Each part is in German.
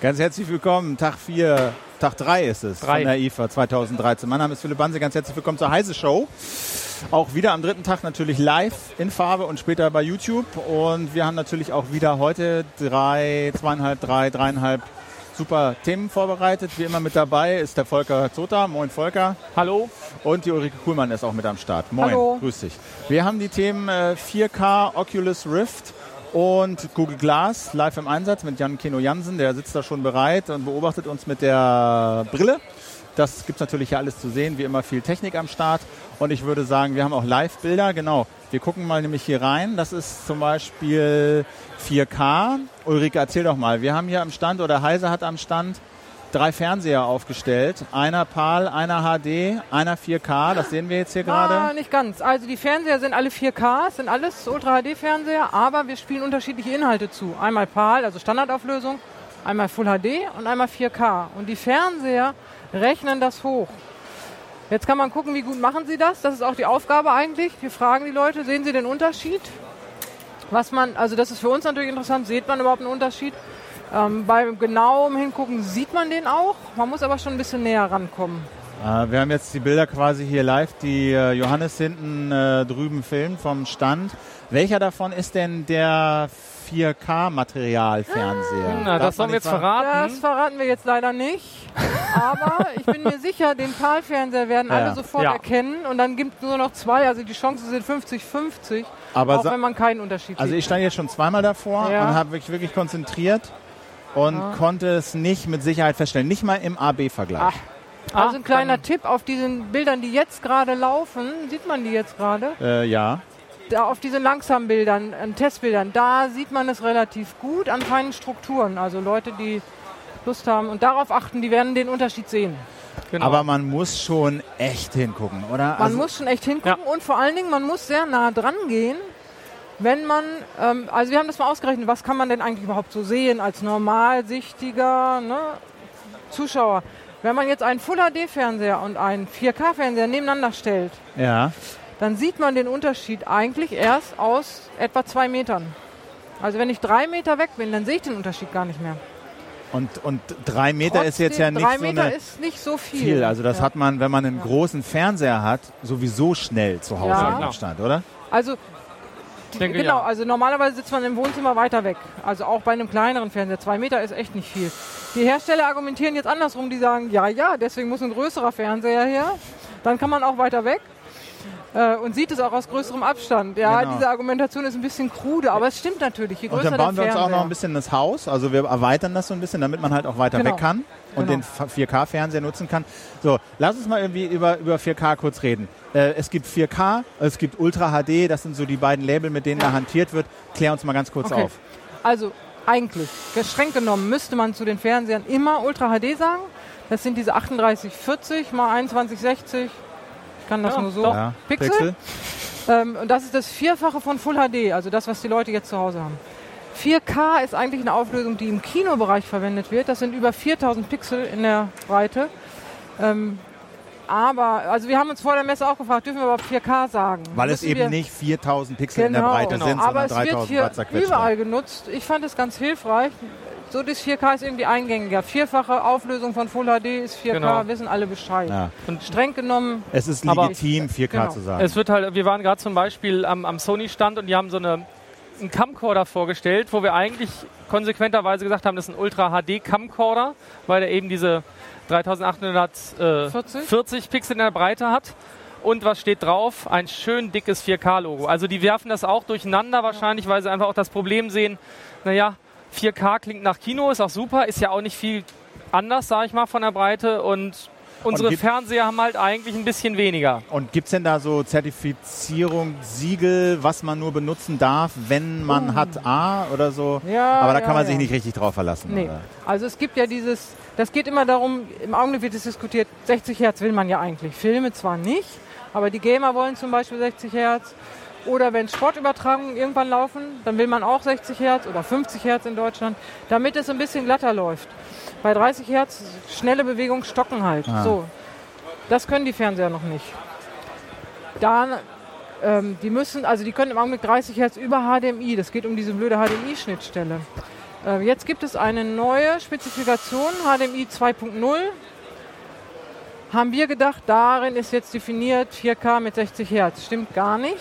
Ganz herzlich willkommen, Tag 4, Tag 3 ist es Drei. von der IFA 2013. Mein Name ist Philipp Banse, ganz herzlich willkommen zur Heise Show. Auch wieder am dritten Tag natürlich live in Farbe und später bei YouTube. Und wir haben natürlich auch wieder heute drei, zweieinhalb, drei, dreieinhalb super Themen vorbereitet. Wie immer mit dabei ist der Volker Zota. Moin Volker. Hallo. Und die Ulrike Kuhlmann ist auch mit am Start. Moin, Hallo. grüß dich. Wir haben die Themen äh, 4K, Oculus Rift und Google Glass live im Einsatz mit Jan Keno Jansen. Der sitzt da schon bereit und beobachtet uns mit der Brille. Das gibt's natürlich hier alles zu sehen, wie immer viel Technik am Start. Und ich würde sagen, wir haben auch Live-Bilder. Genau, wir gucken mal nämlich hier rein. Das ist zum Beispiel 4K. Ulrike, erzähl doch mal. Wir haben hier am Stand, oder Heise hat am Stand, drei Fernseher aufgestellt. Einer PAL, einer HD, einer 4K. Das sehen wir jetzt hier Ah, gerade. nicht ganz. Also die Fernseher sind alle 4K, es sind alles Ultra-HD-Fernseher, aber wir spielen unterschiedliche Inhalte zu. Einmal PAL, also Standardauflösung, einmal Full HD und einmal 4K. Und die Fernseher rechnen das hoch. Jetzt kann man gucken, wie gut machen sie das. Das ist auch die Aufgabe eigentlich. Wir fragen die Leute, sehen sie den Unterschied? Was man, also das ist für uns natürlich interessant, sieht man überhaupt einen Unterschied? Ähm, beim genauem Hingucken sieht man den auch. Man muss aber schon ein bisschen näher rankommen. Äh, wir haben jetzt die Bilder quasi hier live, die äh, Johannes hinten äh, drüben filmt vom Stand. Welcher davon ist denn der 4K-Material-Fernseher? Na, Darf das sollen wir jetzt verraten. Das verraten wir jetzt leider nicht. Aber ich bin mir sicher, den PAL-Fernseher werden Ja. alle sofort Ja. erkennen. Und dann gibt es nur noch zwei. Also die Chancen sind 50-50. Aber Auch wenn man keinen Unterschied Also sieht. ich stand jetzt schon zweimal davor Ja. und habe mich wirklich konzentriert und konnte es nicht mit Sicherheit feststellen. Nicht mal im AB-Vergleich. Ach. Also Ah, ein kleiner dann- Tipp auf diesen Bildern, die jetzt gerade laufen. Sieht man die jetzt gerade? Äh, ja. Da auf diesen langsamen Bildern, äh, Testbildern, da sieht man es relativ gut an feinen Strukturen. Also Leute, die Lust haben und darauf achten, die werden den Unterschied sehen. Genau. Aber man muss schon echt hingucken, oder? Man muss schon echt hingucken und vor allen Dingen, man muss sehr nah dran gehen, wenn man, ähm, also wir haben das mal ausgerechnet, was kann man denn eigentlich überhaupt so sehen als normalsichtiger ne, Zuschauer. Wenn man jetzt einen Full-HD-Fernseher und einen 4K-Fernseher nebeneinander stellt, Ja. dann sieht man den Unterschied eigentlich erst aus etwa zwei Metern. Also wenn ich drei Meter weg bin, dann sehe ich den Unterschied gar nicht mehr. Und, und drei Meter ist jetzt ja Trotzdem, nicht drei so Meter eine ist nicht so viel. viel. Also das ja. hat man, wenn man einen großen Fernseher hat, sowieso schnell zu Hause Ja. im Klar. Abstand, oder? Also denke, genau, ja. also normalerweise sitzt man im Wohnzimmer weiter weg. Also auch bei einem kleineren Fernseher. Zwei Meter ist echt nicht viel. Die Hersteller argumentieren jetzt andersrum. Die sagen, ja, ja, deswegen muss ein größerer Fernseher her. Dann kann man auch weiter weg. Äh, und sieht es auch aus größerem Abstand. Ja, Genau. diese Argumentation ist ein bisschen krude, aber es stimmt natürlich. Je Und größer dann bauen wir uns auch noch ein bisschen das Haus. Also wir erweitern das so ein bisschen, damit man halt auch weiter Genau. weg kann und Genau. den 4K-Fernseher nutzen kann. So, lass uns mal irgendwie über, über 4K kurz reden. Äh, es gibt 4K, es gibt Ultra HD, das sind so die beiden Label, mit denen da hantiert wird. Klär uns mal ganz kurz Okay. auf. Also eigentlich, streng genommen, müsste man zu den Fernsehern immer Ultra HD sagen. Das sind diese 3840 mal 2160. Ich kann das Ja, nur so. doch. Ja, Pixel? Ähm, und das ist das Vierfache von Full HD, also das, was die Leute jetzt zu Hause haben. 4K ist eigentlich eine Auflösung, die im Kinobereich verwendet wird. Das sind über 4000 Pixel in der Breite. Ähm, aber, also wir haben uns vor der Messe auch gefragt, dürfen wir überhaupt 4K sagen? Weil es Müssen eben wir- nicht 4000 Pixel in der Genau. Breite Genau. sind, aber sondern es wird 3000 hier überall genutzt. Ich fand es ganz hilfreich. So das 4K ist irgendwie eingängiger. Vierfache Auflösung von Full HD ist 4K, Genau. wissen alle Bescheid. Ja. Und Streng genommen, Es ist Aber- legitim, 4K Genau. zu sagen. es wird halt, wir waren gerade zum Beispiel am, am Sony-Stand und die haben so eine, einen Camcorder vorgestellt, wo wir eigentlich konsequenterweise gesagt haben, das ist ein Ultra-HD-Camcorder, weil er eben diese 3840 40? Pixel in der Breite hat. Und was steht drauf? Ein schön dickes 4K-Logo. Also die werfen das auch durcheinander wahrscheinlich, weil sie einfach auch das Problem sehen, naja, 4K klingt nach Kino, ist auch super, ist ja auch nicht viel anders, sage ich mal, von der Breite. Und unsere gibt- Fernseher haben halt eigentlich ein bisschen weniger. Und gibt es denn da so Zertifizierung, Siegel, was man nur benutzen darf, wenn man hat A oder so? Ja, Aber da ja, kann man sich ja. nicht richtig drauf verlassen. Nee. Oder? Also es gibt ja dieses, das geht immer darum, im Augenblick wird es diskutiert, 60 Hertz will man ja eigentlich. Filme zwar nicht, aber die Gamer wollen zum Beispiel 60 Hertz. Oder wenn Sportübertragungen irgendwann laufen, dann will man auch 60 Hertz oder 50 Hertz in Deutschland, damit es ein bisschen glatter läuft. Bei 30 Hertz schnelle Bewegung stocken halt. Ah. So. Das können die Fernseher noch nicht. Dann, ähm, die müssen, also die können im Augenblick 30 Hertz über HDMI. Das geht um diese blöde HDMI-Schnittstelle. Äh, jetzt gibt es eine neue Spezifikation, HDMI 2.0. Haben wir gedacht, darin ist jetzt definiert 4K mit 60 Hertz. Stimmt gar nicht.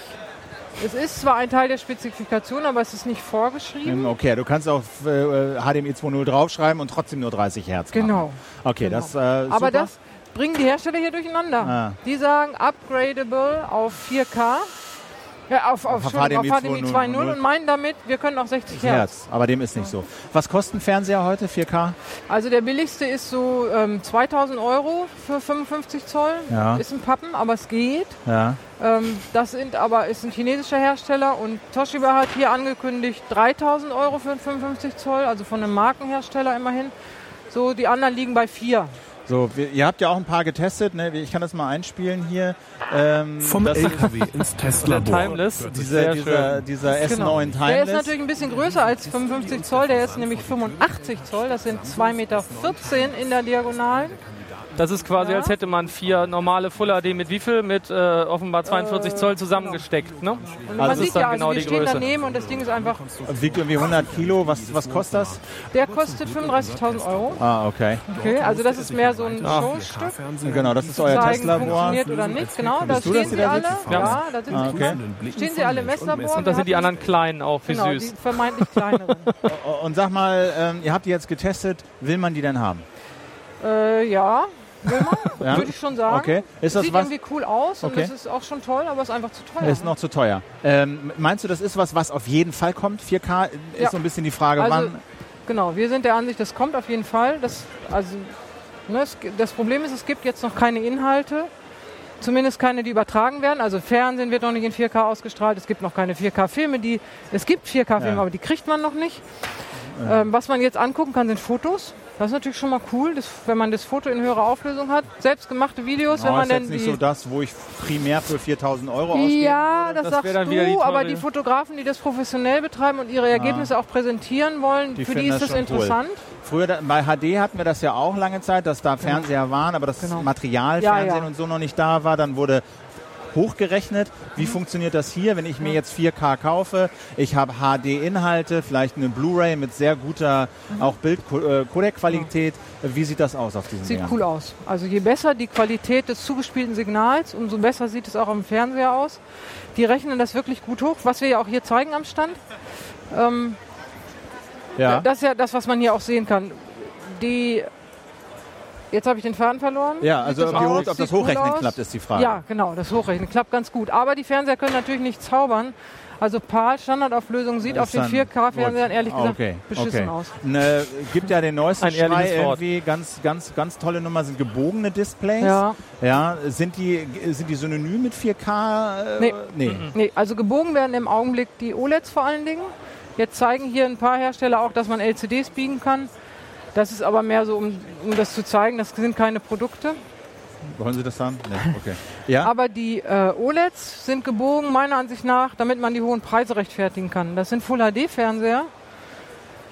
Es ist zwar ein Teil der Spezifikation, aber es ist nicht vorgeschrieben. Okay, du kannst auf äh, HDMI 2.0 draufschreiben und trotzdem nur 30 Hertz machen. Genau. Okay, Genau. das äh, Aber das bringen die Hersteller hier durcheinander. Ah. Die sagen upgradable auf 4K, ja, auf, auf, Auf auf HDMI HDMI 2.0 2.0 und meinen damit, wir können auch 60 Hertz. Hertz, aber dem ist nicht so. Was kostet ein Fernseher heute, 4K? Also der billigste ist so ähm, 2000 Euro für 55 Zoll. Ja. Ist ein Pappen, aber es geht. Ja. Ähm, das sind aber ist ein chinesischer Hersteller und Toshiba hat hier angekündigt 3000 Euro für einen 55 Zoll, also von einem Markenhersteller immerhin. So, die anderen liegen bei 4. So, wir, ihr habt ja auch ein paar getestet, ne? Ich kann das mal einspielen hier. Ähm, Vom das, LKW ins Testlabor. Timeless. dieser, dieser, dieser S9 Genau. Der ist Timeless. natürlich ein bisschen größer als 55 Zoll, der ist nämlich 85 Zoll, das sind 2,14 Meter in der Diagonalen. Das ist quasi, Ja. als hätte man vier normale Full HD mit wie viel? Mit äh, offenbar 42 Zoll zusammengesteckt. Ne? Also man das sieht ist dann ja, also genau wir die stehen Größe. daneben und das Ding ist einfach, Wiegt irgendwie 100 Kilo. Was, was kostet das? der kostet 35.000 Euro. Ah, okay. Okay, also das ist mehr so ein Ah. Showstück. Genau, das ist euer Zeigen, Testlabor. funktioniert oder nicht, genau, da Bist stehen die sie da alle. sitzen? Ja, da sind Ah, sie. okay. Stehen sie alle im Messlabor. Und da sind die anderen kleinen auch, wie Genau, süß. die vermeintlich kleineren. Und sag mal, ähm, ihr habt die jetzt getestet. Will man die denn haben? äh, ja, Ja? würde ich schon sagen. Okay. Ist das Sieht was? irgendwie cool aus und Okay. das ist auch schon toll, aber ist einfach zu teuer. Ist noch zu teuer. Ähm, meinst du, das ist was, was auf jeden Fall kommt? 4K ist Ja. so ein bisschen die Frage, Also, wann. Genau, wir sind der Ansicht, das kommt auf jeden Fall. Das, also, ne, es, das Problem ist, es gibt jetzt noch keine Inhalte, zumindest keine, die übertragen werden. Also Fernsehen wird noch nicht in 4K ausgestrahlt, es gibt noch keine 4K-Filme, die es gibt 4K-Filme, Ja. aber die kriegt man noch nicht. Ähm, was man jetzt angucken kann, sind Fotos. Das ist natürlich schon mal cool, das, wenn man das Foto in höherer Auflösung hat. Selbstgemachte Videos, wenn Oh, man ist denn jetzt nicht so das, wo ich primär für 4000 Euro ausgebe. ja, das, Das sagst dann du, die aber die Fotografen, die das professionell betreiben und ihre Ergebnisse auch präsentieren wollen, Die für die ist das das schon cool. interessant. Früher da, bei HD hatten wir das ja auch lange Zeit, dass da Fernseher waren, aber das Genau. Material, Ja, ja. und so noch nicht da war. Dann wurde hochgerechnet. Wie funktioniert das hier, wenn ich mir jetzt 4K kaufe? Ich habe HD-Inhalte, vielleicht eine Blu-ray mit sehr guter Mhm. auch Bild-Codec-Qualität. Wie sieht das aus auf diesen Sieht Dingern? cool aus. Also je besser die Qualität des zugespielten Signals, umso besser sieht es auch am Fernseher aus. Die rechnen das wirklich gut hoch, was wir ja auch hier zeigen am Stand. Ähm, Ja. Das ist ja das, was man hier auch sehen kann. Die Jetzt habe ich den Faden verloren. Ja, also ob, die, aus? Hoch- ob das cool Hochrechnen aus? klappt, ist die Frage. Ja, genau, das Hochrechnen klappt ganz gut. Aber die Fernseher können natürlich nicht zaubern. Also PAL Standardauflösung sieht Das auf den dann 4K-Fernsehern ehrlich gesagt okay. beschissen okay. aus. Ne, gibt ja den neuesten Ein ehrliches Schrei Wort. irgendwie, ganz, ganz, ganz tolle Nummer sind gebogene Displays. Ja. Ja, sind die, sind die synonym mit 4K? Äh, Nee. nee. Nee, also gebogen werden im Augenblick die OLEDs vor allen Dingen. Jetzt zeigen hier ein paar Hersteller auch, dass man LCDs biegen kann. Das ist aber mehr so, um, um das zu zeigen, das sind keine Produkte. Wollen Sie das sagen? Nee, okay. Ja? Aber die äh, OLEDs sind gebogen, meiner Ansicht nach, damit man die hohen Preise rechtfertigen kann. Das sind Full-HD-Fernseher.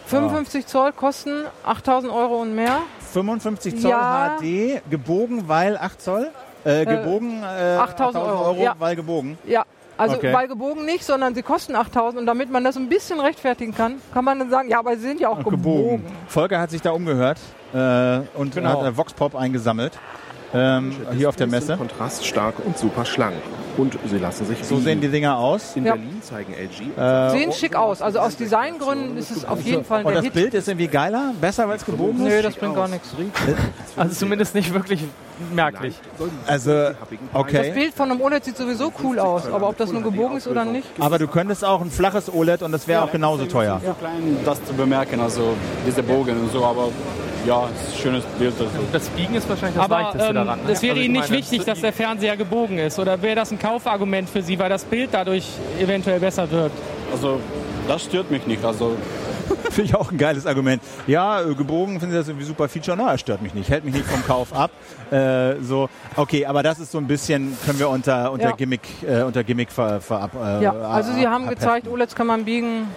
55 Zoll kosten 8000 Euro und mehr. 55 Zoll Ja. HD, gebogen, weil 8 Zoll? Äh, gebogen, äh, 8000 Euro, ja. weil gebogen. Ja, also Okay. weil gebogen nicht, sondern sie kosten 8000 und damit man das ein bisschen rechtfertigen kann, kann man dann sagen, ja, aber sie sind ja auch gebogen. Volker hat sich da umgehört äh, und Genau. hat äh, Voxpop eingesammelt. Ähm, hier auf der Messe. sind kontraststark und super schlank. Und sie lassen sich So sehen die Dinger aus. In Ja. Berlin zeigen LG Äh, Sehen schick aus. Also aus Designgründen ist es auf jeden Fall und der das Hit. Bild ist irgendwie geiler, besser, weil es gebogen Nö, ist. das bringt gar nichts. Also zumindest nicht wirklich merklich. Also, Das okay. Bild von einem OLED sieht sowieso cool aus, aber ob das nur gebogen ist oder nicht, Aber du könntest auch ein flaches OLED und das wäre auch genauso teuer. So klein, das zu bemerken, also diese Bogen und so, aber ja, es ist ein schönes Bild. Also. Das Biegen ist wahrscheinlich das Aber Leichteste ähm, daran. ne? es wäre Also Ihnen nicht meine, wichtig, dass der Fernseher gebogen ist. Oder wäre das ein Kaufargument für Sie, weil das Bild dadurch eventuell besser wird? also das stört mich nicht. Also Finde ich auch ein geiles Argument. Ja, äh, gebogen finde ich das irgendwie super Feature. Na, es stört mich nicht, hält mich nicht vom Kauf ab. Äh, so, okay, aber das ist so ein bisschen, können wir unter, unter Ja. Gimmick, äh, unter Gimmick ver, verab. Äh, Ja, also sie haben abheften. gezeigt, OLEDs kann man biegen.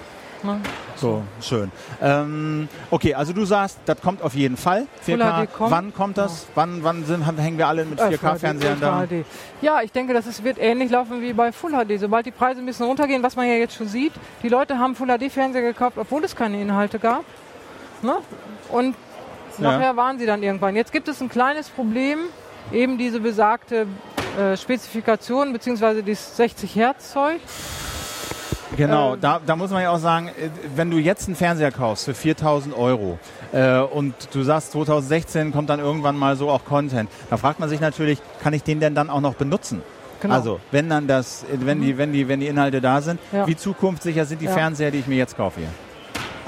Ne? So, schön. Ähm, okay, also du sagst, das kommt auf jeden Fall. 4K. Full HD kommt. Wann kommt das? Wann, wann sind, hängen wir alle mit Äh, 4K-Fernsehern Full da? Ja, ich denke, das ist, wird ähnlich laufen wie bei Full HD. Sobald die Preise ein bisschen runtergehen, was man ja jetzt schon sieht, die Leute haben Full HD-Fernseher gekauft, obwohl es keine Inhalte gab. Ne? Und Ja. nachher waren sie dann irgendwann. Jetzt gibt es ein kleines Problem, eben diese besagte äh, Spezifikation beziehungsweise dieses 60 Hertz Zeug. Genau, Ähm. da, da muss man ja auch sagen, äh, wenn du jetzt einen Fernseher kaufst für 4000 Euro äh, und du sagst 2016 kommt dann irgendwann mal so auch Content, da fragt man sich natürlich, kann ich den denn dann auch noch benutzen? Genau. Also, wenn dann das, wenn die, wenn die, wenn die Inhalte da sind, Ja. wie zukunftssicher sind die Ja. Fernseher, die ich mir jetzt kaufe hier?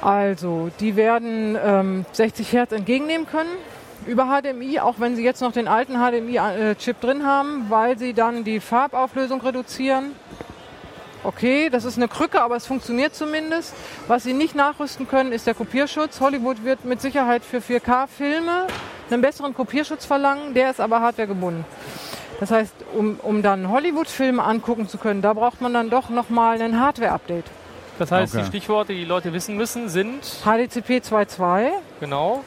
Also, die werden ähm, 60 Hertz entgegennehmen können über HDMI, auch wenn sie jetzt noch den alten HDMI-Chip drin haben, weil sie dann die Farbauflösung reduzieren. Okay, das ist eine Krücke, aber es funktioniert zumindest. Was sie nicht nachrüsten können, ist der Kopierschutz. Hollywood wird mit Sicherheit für 4K-Filme einen besseren Kopierschutz verlangen, der ist aber hardwaregebunden. Das heißt, um, um dann Hollywood-Filme angucken zu können, da braucht man dann doch nochmal ein Hardware-Update. Das heißt, Okay. die Stichworte, die die Leute wissen müssen, sind HDCP 2.2, genau.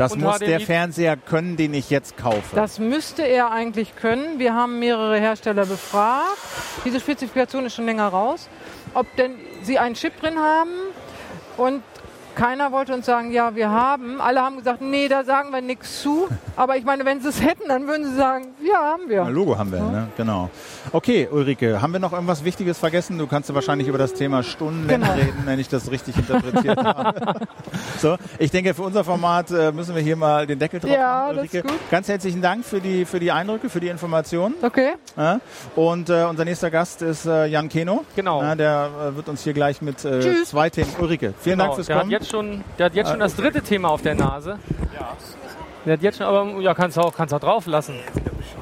Das muss HDMI der Fernseher können, den ich jetzt kaufe. Das müsste er eigentlich können. Wir haben mehrere Hersteller befragt. Diese Spezifikation ist schon länger raus. Ob denn sie einen Chip drin haben und keiner wollte uns sagen, ja, wir haben. Alle haben gesagt, nee, da sagen wir nichts zu. Aber ich meine, wenn sie es hätten, dann würden sie sagen, ja, haben Ein wir. Logo haben wir, ne? genau. Okay, Ulrike, haben wir noch irgendwas Wichtiges vergessen? Du kannst ja wahrscheinlich über das Thema Stunden Genau. reden, wenn ich das richtig interpretiert habe. so, ich denke, für unser Format äh, müssen wir hier mal den Deckel drauf Ja, machen, das ist Ulrike. gut. Ganz herzlichen Dank für die, für die Eindrücke, für die Informationen. Okay, Ja? Und äh, unser nächster Gast ist äh, Jan Keno. Genau. Ja, der äh, wird uns hier gleich mit äh, zwei Themen. Ulrike, vielen genau. Dank fürs der hat Kommen. Schon, der hat jetzt schon das dritte Thema auf der Nase. Der hat jetzt schon, aber ja, kannst du auch, kannst auch drauf lassen.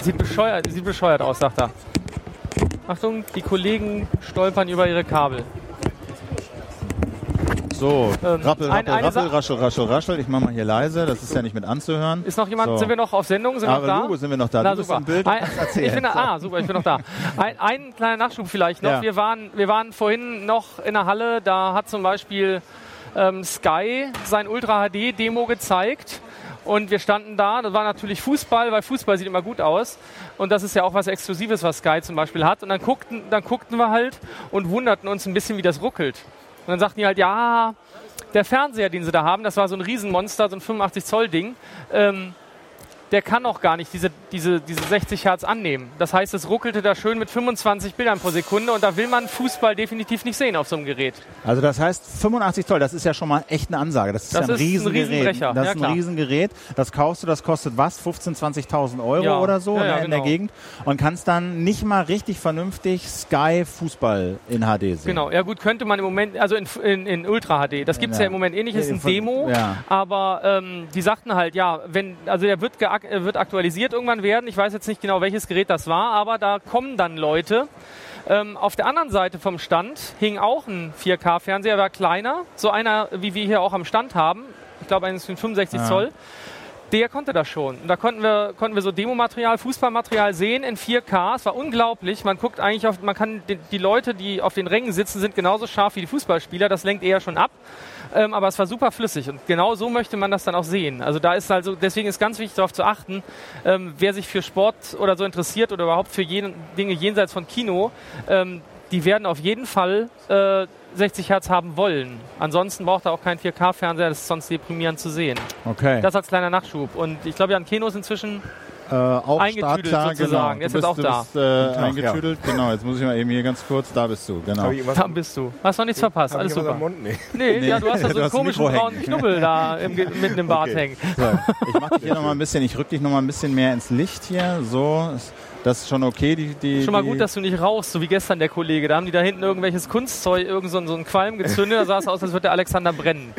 Sieht bescheuert, sieht bescheuert aus, sagt er. Achtung, die Kollegen stolpern über ihre Kabel. So, Ähm, rappel, ein- rappel, eine rappel, Sa- raschel, raschel, raschel. Ich mache mal hier leise, das ist ja nicht mit anzuhören. Ist noch jemand, So. sind wir noch auf Sendung? Sind wir noch da? Sind wir noch da. Na, du bist super. im Bild Ein, ich bin da, ah, super, ich bin noch da. Ein, ein kleiner Nachschub vielleicht noch. Ja. Wir, waren, wir waren vorhin noch in der Halle, da hat zum Beispiel ähm, Sky sein Ultra HD Demo gezeigt. Und wir standen da, das war natürlich Fußball, weil Fußball sieht immer gut aus. Und das ist ja auch was Exklusives, was Sky zum Beispiel hat. Und dann guckten, dann guckten wir halt und wunderten uns ein bisschen, wie das ruckelt. Und dann sagten die halt, ja, der Fernseher, den sie da haben, das war so ein Riesenmonster, so ein 85 Zoll Ding. Ähm, der kann auch gar nicht diese, diese, diese 60 Hertz annehmen. Das heißt, es ruckelte da schön mit 25 Bildern pro Sekunde und da will man Fußball definitiv nicht sehen auf so einem Gerät. Also das heißt 85 Zoll, das ist ja schon mal echt eine Ansage. Das ist Das ja ein ist ein Riesengerät. Das ja, ist ein. Riesengerät. Das kaufst du, das kostet was? 15.000, 20.000 Euro Ja. oder so Ja, ne, in der genau. Gegend. Und kannst dann nicht mal richtig vernünftig Sky Fußball in HD sehen. Genau, ja gut, könnte man im Moment, also in, in, in Ultra HD, das gibt es Ja. im Moment eh nicht, ist ein Demo, aber ähm, die sagten halt, ja, wenn, also der wird, geak- äh, wird aktualisiert irgendwann werden, ich weiß jetzt nicht genau, welches Gerät das war, aber da kommen dann Leute. Ähm, auf der anderen Seite vom Stand hing auch ein 4K-Fernseher, war kleiner, so einer, wie wir hier auch am Stand haben, ich glaube eines von 65 Ja. Zoll. Der konnte das schon. Und da konnten wir, konnten wir so Demomaterial, Fußballmaterial sehen in 4K. Es war unglaublich. Man guckt eigentlich auf, man kann die, Leute, die auf den Rängen sitzen, sind genauso scharf wie die Fußballspieler. Das lenkt eher schon ab. Ähm, aber es war super flüssig und genau so möchte man das dann auch sehen. Also da ist also, deswegen ist ganz wichtig darauf zu achten, ähm, wer sich für Sport oder so interessiert oder überhaupt für jeden, Dinge jenseits von Kino, ähm, die werden auf jeden Fall äh, 60 Hertz haben wollen. Ansonsten braucht er auch keinen 4K-Fernseher, das ist sonst deprimierend zu sehen. Okay. Das als kleiner Nachschub. Und ich glaube, Jan Keno ist inzwischen äh, auch eingetüdelt startklar, sozusagen. Genau. Ist du jetzt bist, auch du bist, äh, eingetüdelt. Genau, jetzt muss ich mal eben hier ganz kurz, da bist du, genau. Hab ich was, da bist du. Hast noch nichts verpasst. Alles super. Mund? Nee. Nee, Nee, ja, du hast da so einen komischen braunen. Knubbel da im, mitten im Bart Okay. hängen. So, ich mache dich hier noch mal ein bisschen, ich rück dich noch mal ein bisschen mehr ins Licht hier. So, das ist schon okay. Die, die, Schon mal die, gut, dass du nicht rauchst, so wie gestern der Kollege. Da haben die da hinten irgendwelches Kunstzeug, irgend so, ein- so einen Qualm gezündet. Da sah es aus, als würde der Alexander brennen.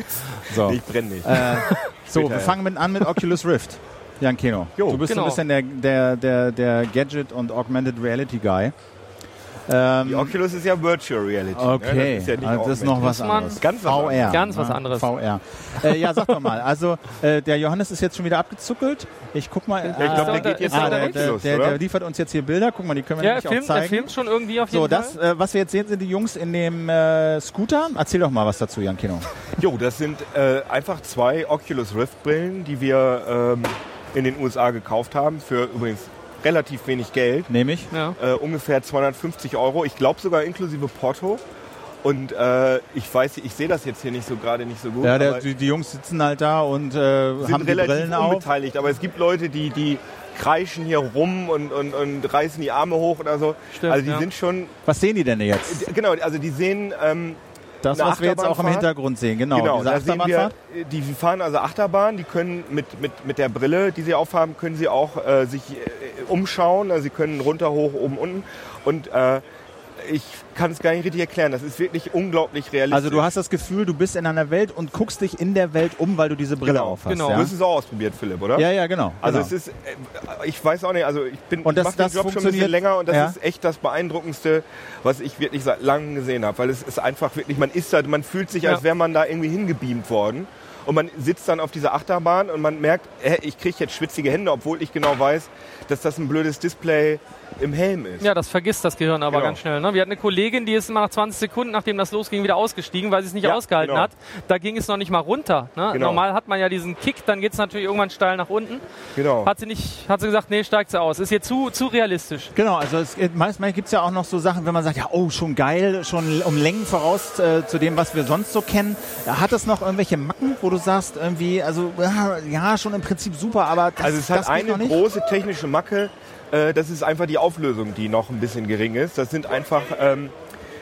so. Ich brenne nicht. Äh, so, Später, wir ja. fangen mit an mit Oculus Rift. Jan Keno. Jo, du bist genau. so ein bisschen der, der, der, der Gadget- und Augmented Reality Guy. Ähm, Die Oculus ist ja Virtual Reality. Ne? Okay, Das ist ja nicht also das ist noch was anderes. Ganz was VR. anderes. Ganz was ne? anderes. VR. Äh, ja, sag doch mal. Also, äh, der Johannes ist jetzt schon wieder abgezuckelt. Ich guck mal. Ja, ich glaube, der geht jetzt ah, der der, der, Oculus, der, liefert uns jetzt hier Bilder. Guck mal, die können wir Ja, er nämlich auch filmt, er zeigen. filmt schon irgendwie auf jeden So, das, Fall. äh, was wir jetzt sehen, sind die Jungs in dem äh, Scooter. Erzähl doch mal was dazu, Jan Kino. Jo, das sind äh, einfach zwei Oculus Rift Brillen, die wir ähm, in den USA gekauft haben für übrigens relativ wenig Geld. Nehme ich. Ja. Äh, ungefähr 250 Euro. Ich glaube sogar inklusive Porto. Und äh, ich weiß, ich sehe das jetzt hier nicht so gerade nicht so gut. Ja, der, aber die, die Jungs sitzen halt da und äh, sind haben die relativ Brillen auf. unbeteiligt. Aber es gibt Leute, die, die kreischen hier rum und, und, und reißen die Arme hoch oder so. Stimmt, also die ja. sind schon, Was sehen die denn jetzt? genau, also die sehen ähm, Das, was wir jetzt auch im Achterbahnfahrt? Hintergrund sehen. Genau, Genau, diese sehen wir, Achterbahnfahrt. die fahren also Achterbahn, die können mit, mit, mit der Brille, die sie aufhaben, können sie auch äh, sich äh, umschauen. Also sie können runter, hoch, oben, unten. Und äh, ich kann es gar nicht richtig erklären. Das ist wirklich unglaublich realistisch. Also du hast das Gefühl, du bist in einer Welt und guckst dich in der Welt um, weil du diese Brille Genau, aufhast. genau. Du Ja? hast es auch ausprobiert, Philipp, oder? ja, ja, genau. Also genau. es ist, äh, ich weiß auch nicht, also ich bin Und das- ich mach den das Job schon ein bisschen länger und das ja. ist echt das Beeindruckendste, was ich wirklich seit langem gesehen habe. Weil es ist einfach wirklich, man ist da, man fühlt sich, als Ja. wäre man da irgendwie hingebeamt worden. Und man sitzt dann auf dieser Achterbahn und man merkt, äh, ich kriege jetzt schwitzige Hände, obwohl ich genau weiß, dass das ein blödes Display im Helm ist. Ja, das vergisst das Gehirn aber Genau. ganz schnell. Ne? Wir hatten eine Kollegin, die ist immer nach 20 Sekunden, nachdem das losging, wieder ausgestiegen, weil sie es nicht Ja, ausgehalten genau. hat. Da ging es noch nicht mal runter. Ne? Genau. Normal hat man ja diesen Kick, dann geht es natürlich irgendwann steil nach unten. Genau. Hat sie nicht, hat sie gesagt, nee, steigt sie aus. Ist hier zu, zu realistisch. Genau, also es, gibt- manchmal gibt es ja auch noch so Sachen, wenn man sagt, ja, oh, schon geil, schon um Längen voraus äh, zu dem, was wir sonst so kennen. Hat das noch irgendwelche Macken, wo du sagst, irgendwie, also ja, schon im Prinzip super, aber das, Also es hat das geht eine noch nicht? große technische Macke, äh, das ist einfach die Auflösung, die noch ein bisschen gering ist. Das sind einfach, ähm,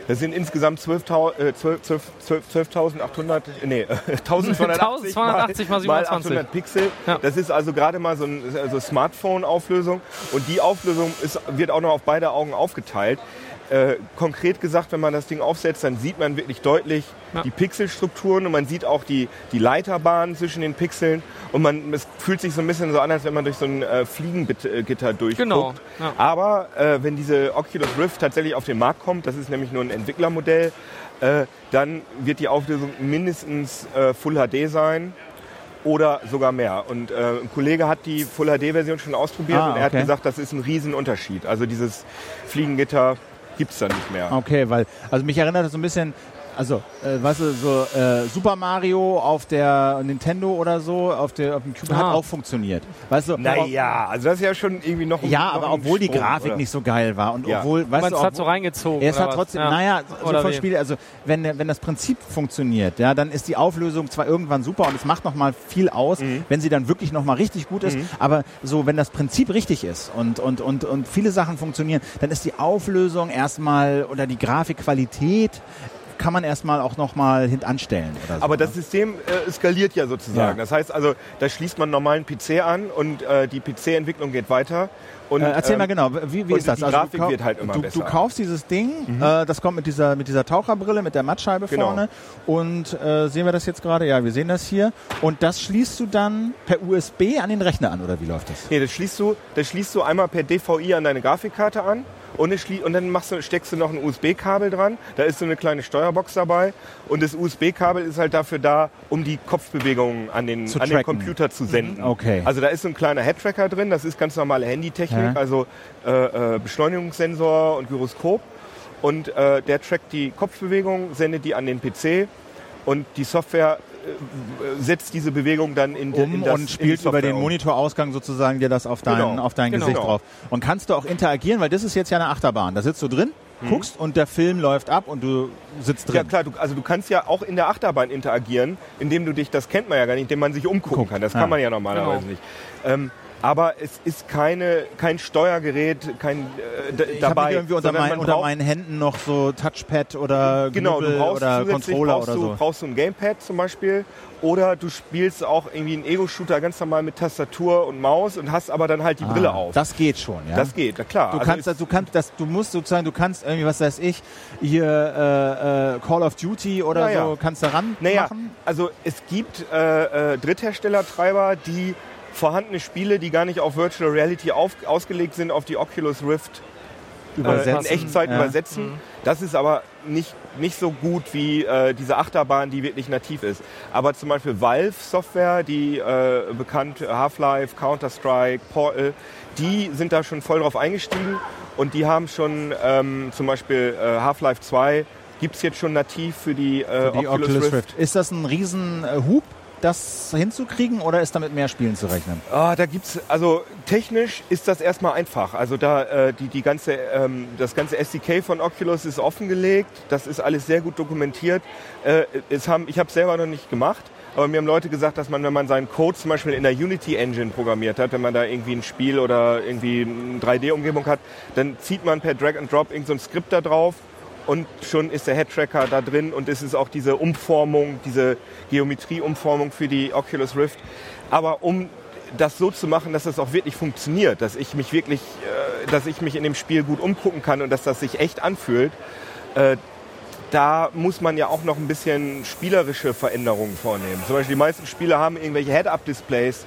das sind insgesamt 12.000, äh, 12 12 12 12.800, nee, äh, 1280 1280 mal 27. 800 Pixel. Ja. Das ist also gerade mal so eine also Smartphone-Auflösung und die Auflösung ist, wird auch noch auf beide Augen aufgeteilt. Äh, konkret gesagt, wenn man das Ding aufsetzt, dann sieht man wirklich deutlich Ja. die Pixelstrukturen und man sieht auch die, die Leiterbahnen zwischen den Pixeln und man, es fühlt sich so ein bisschen so an, als wenn man durch so ein äh, Fliegengitter durchguckt. Genau, ja. Aber äh, wenn diese Oculus Rift tatsächlich auf den Markt kommt, das ist nämlich nur ein Entwicklermodell, äh, dann wird die Auflösung mindestens äh, Full HD sein oder sogar mehr. Und äh, ein Kollege hat die Full HD-Version schon ausprobiert Ah, und er hat gesagt, das ist ein Riesenunterschied. Also dieses Fliegengitter gibt es da nicht mehr. Okay, weil, also mich erinnert das so ein bisschen, also, äh, weißt du, so äh, Super Mario auf der Nintendo oder so, auf, der, auf dem Cube hat Ah. auch funktioniert. Weißt du, Naja, also das ist ja schon irgendwie noch ein Ja, noch aber ein obwohl die Sprung, Grafik oder? nicht so geil war und Ja. obwohl, weißt Man du, hat so reingezogen. Oder halt was? trotzdem, Ja. naja, so Oder vom? Spiel, also wenn, wenn das Prinzip funktioniert, ja, dann ist die Auflösung zwar irgendwann super und es macht nochmal viel aus, Mhm. wenn sie dann wirklich nochmal richtig gut ist, aber so, wenn das Prinzip richtig ist und, und, und, und viele Sachen funktionieren, dann ist die Auflösung erstmal oder die Grafikqualität kann man erstmal auch nochmal hintanstellen. Oder so, Aber ne? das System äh, skaliert ja sozusagen. Ja. Das heißt also, da schließt man einen normalen PC an und äh, die PC-Entwicklung geht weiter. Und, Äh, erzähl ähm, mal genau, wie, wie ist das? die du Grafik wird halt immer du, besser. du kaufst dieses Ding, äh, das kommt mit dieser, mit dieser Taucherbrille, mit der Mattscheibe Genau. vorne. Und äh, sehen wir das jetzt gerade? Ja, wir sehen das hier. Und das schließt du dann per USB an den Rechner an, oder wie läuft das? Nee, das schließt du, das schließt du einmal per DVI an deine Grafikkarte an und, und dann du, steckst du noch ein USB-Kabel dran. Da ist so eine kleine Steuerbox dabei und das USB-Kabel ist halt dafür da, um die Kopfbewegungen an den, an den. Computer zu senden. Okay. Also da ist so ein kleiner Head-Tracker drin, das ist ganz normale Handytechnik, Ja. also äh, äh, Beschleunigungssensor und Gyroskop. Und äh, der trackt die Kopfbewegung, sendet die an den PC und die Software setzt diese Bewegung dann in, in Um das, und in die spielt über den um. Monitorausgang sozusagen dir das auf dein, Genau. auf dein Genau. Gesicht drauf. Und kannst du auch interagieren, weil das ist jetzt ja eine Achterbahn. Da sitzt du drin, guckst und der Film läuft ab und du sitzt Mhm. Ja drin. klar, du, also du kannst ja auch in der Achterbahn interagieren, indem du dich, das kennt man ja gar nicht, indem man sich umgucken Guck, kann. Das ja. kann man ja normalerweise Genau. nicht. Ähm, aber es ist keine, kein Steuergerät, kein äh, Ich dabei. irgendwie unter, mein, unter meinen Händen noch so Touchpad oder Genau, du brauchst oder Controller brauchst oder du, so. brauchst du ein Gamepad zum Beispiel oder du spielst auch irgendwie einen Ego-Shooter ganz normal mit Tastatur und Maus und hast aber dann halt die Brille Ah, auf. Das geht schon, ja. Das geht, na klar. Du Also kannst, es- du kannst, das, du musst sozusagen, du kannst irgendwie, was weiß ich, hier äh, äh, Call of Duty oder Ja, ja. so, kannst du ran Naja, machen. also es gibt äh, äh, Drittherstellertreiber, die vorhandene Spiele, die gar nicht auf Virtual Reality auf, ausgelegt sind, auf die Oculus Rift äh, in Übersetzen, Echtzeit ja. übersetzen. Das ist aber nicht, nicht so gut wie äh, diese Achterbahn, die wirklich nativ ist. Aber zum Beispiel Valve Software, die äh, bekannt Half-Life, Counter-Strike, Portal, die sind da schon voll drauf eingestiegen und die haben schon ähm, zum Beispiel äh, Half-Life 2 gibt es jetzt schon nativ für die, äh, Die Oculus, Rift. Ist das ein riesen Hub, das hinzukriegen oder ist damit mehr Spielen zu rechnen? Ah, da gibt's also technisch ist das erstmal einfach. Also da äh, die die ganze ähm, das ganze SDK von Oculus ist offengelegt. Das ist alles sehr gut dokumentiert. Äh, es haben ich habe selber noch nicht gemacht. Aber mir haben Leute gesagt, dass man, wenn man seinen Code zum Beispiel in der Unity Engine programmiert hat, wenn man da irgendwie ein Spiel oder irgendwie eine 3D-Umgebung hat, dann zieht man per Drag and Drop irgend so Skript da drauf und schon ist der Head-Tracker da drin und es ist auch diese Umformung, diese Geometrieumformung für die Oculus Rift. Aber um das so zu machen, dass das auch wirklich funktioniert, dass ich mich wirklich, äh, dass ich mich in dem Spiel gut umgucken kann und dass das sich echt anfühlt, äh, da muss man ja auch noch ein bisschen spielerische Veränderungen vornehmen. Zum Beispiel die meisten Spiele haben irgendwelche Head-Up-Displays,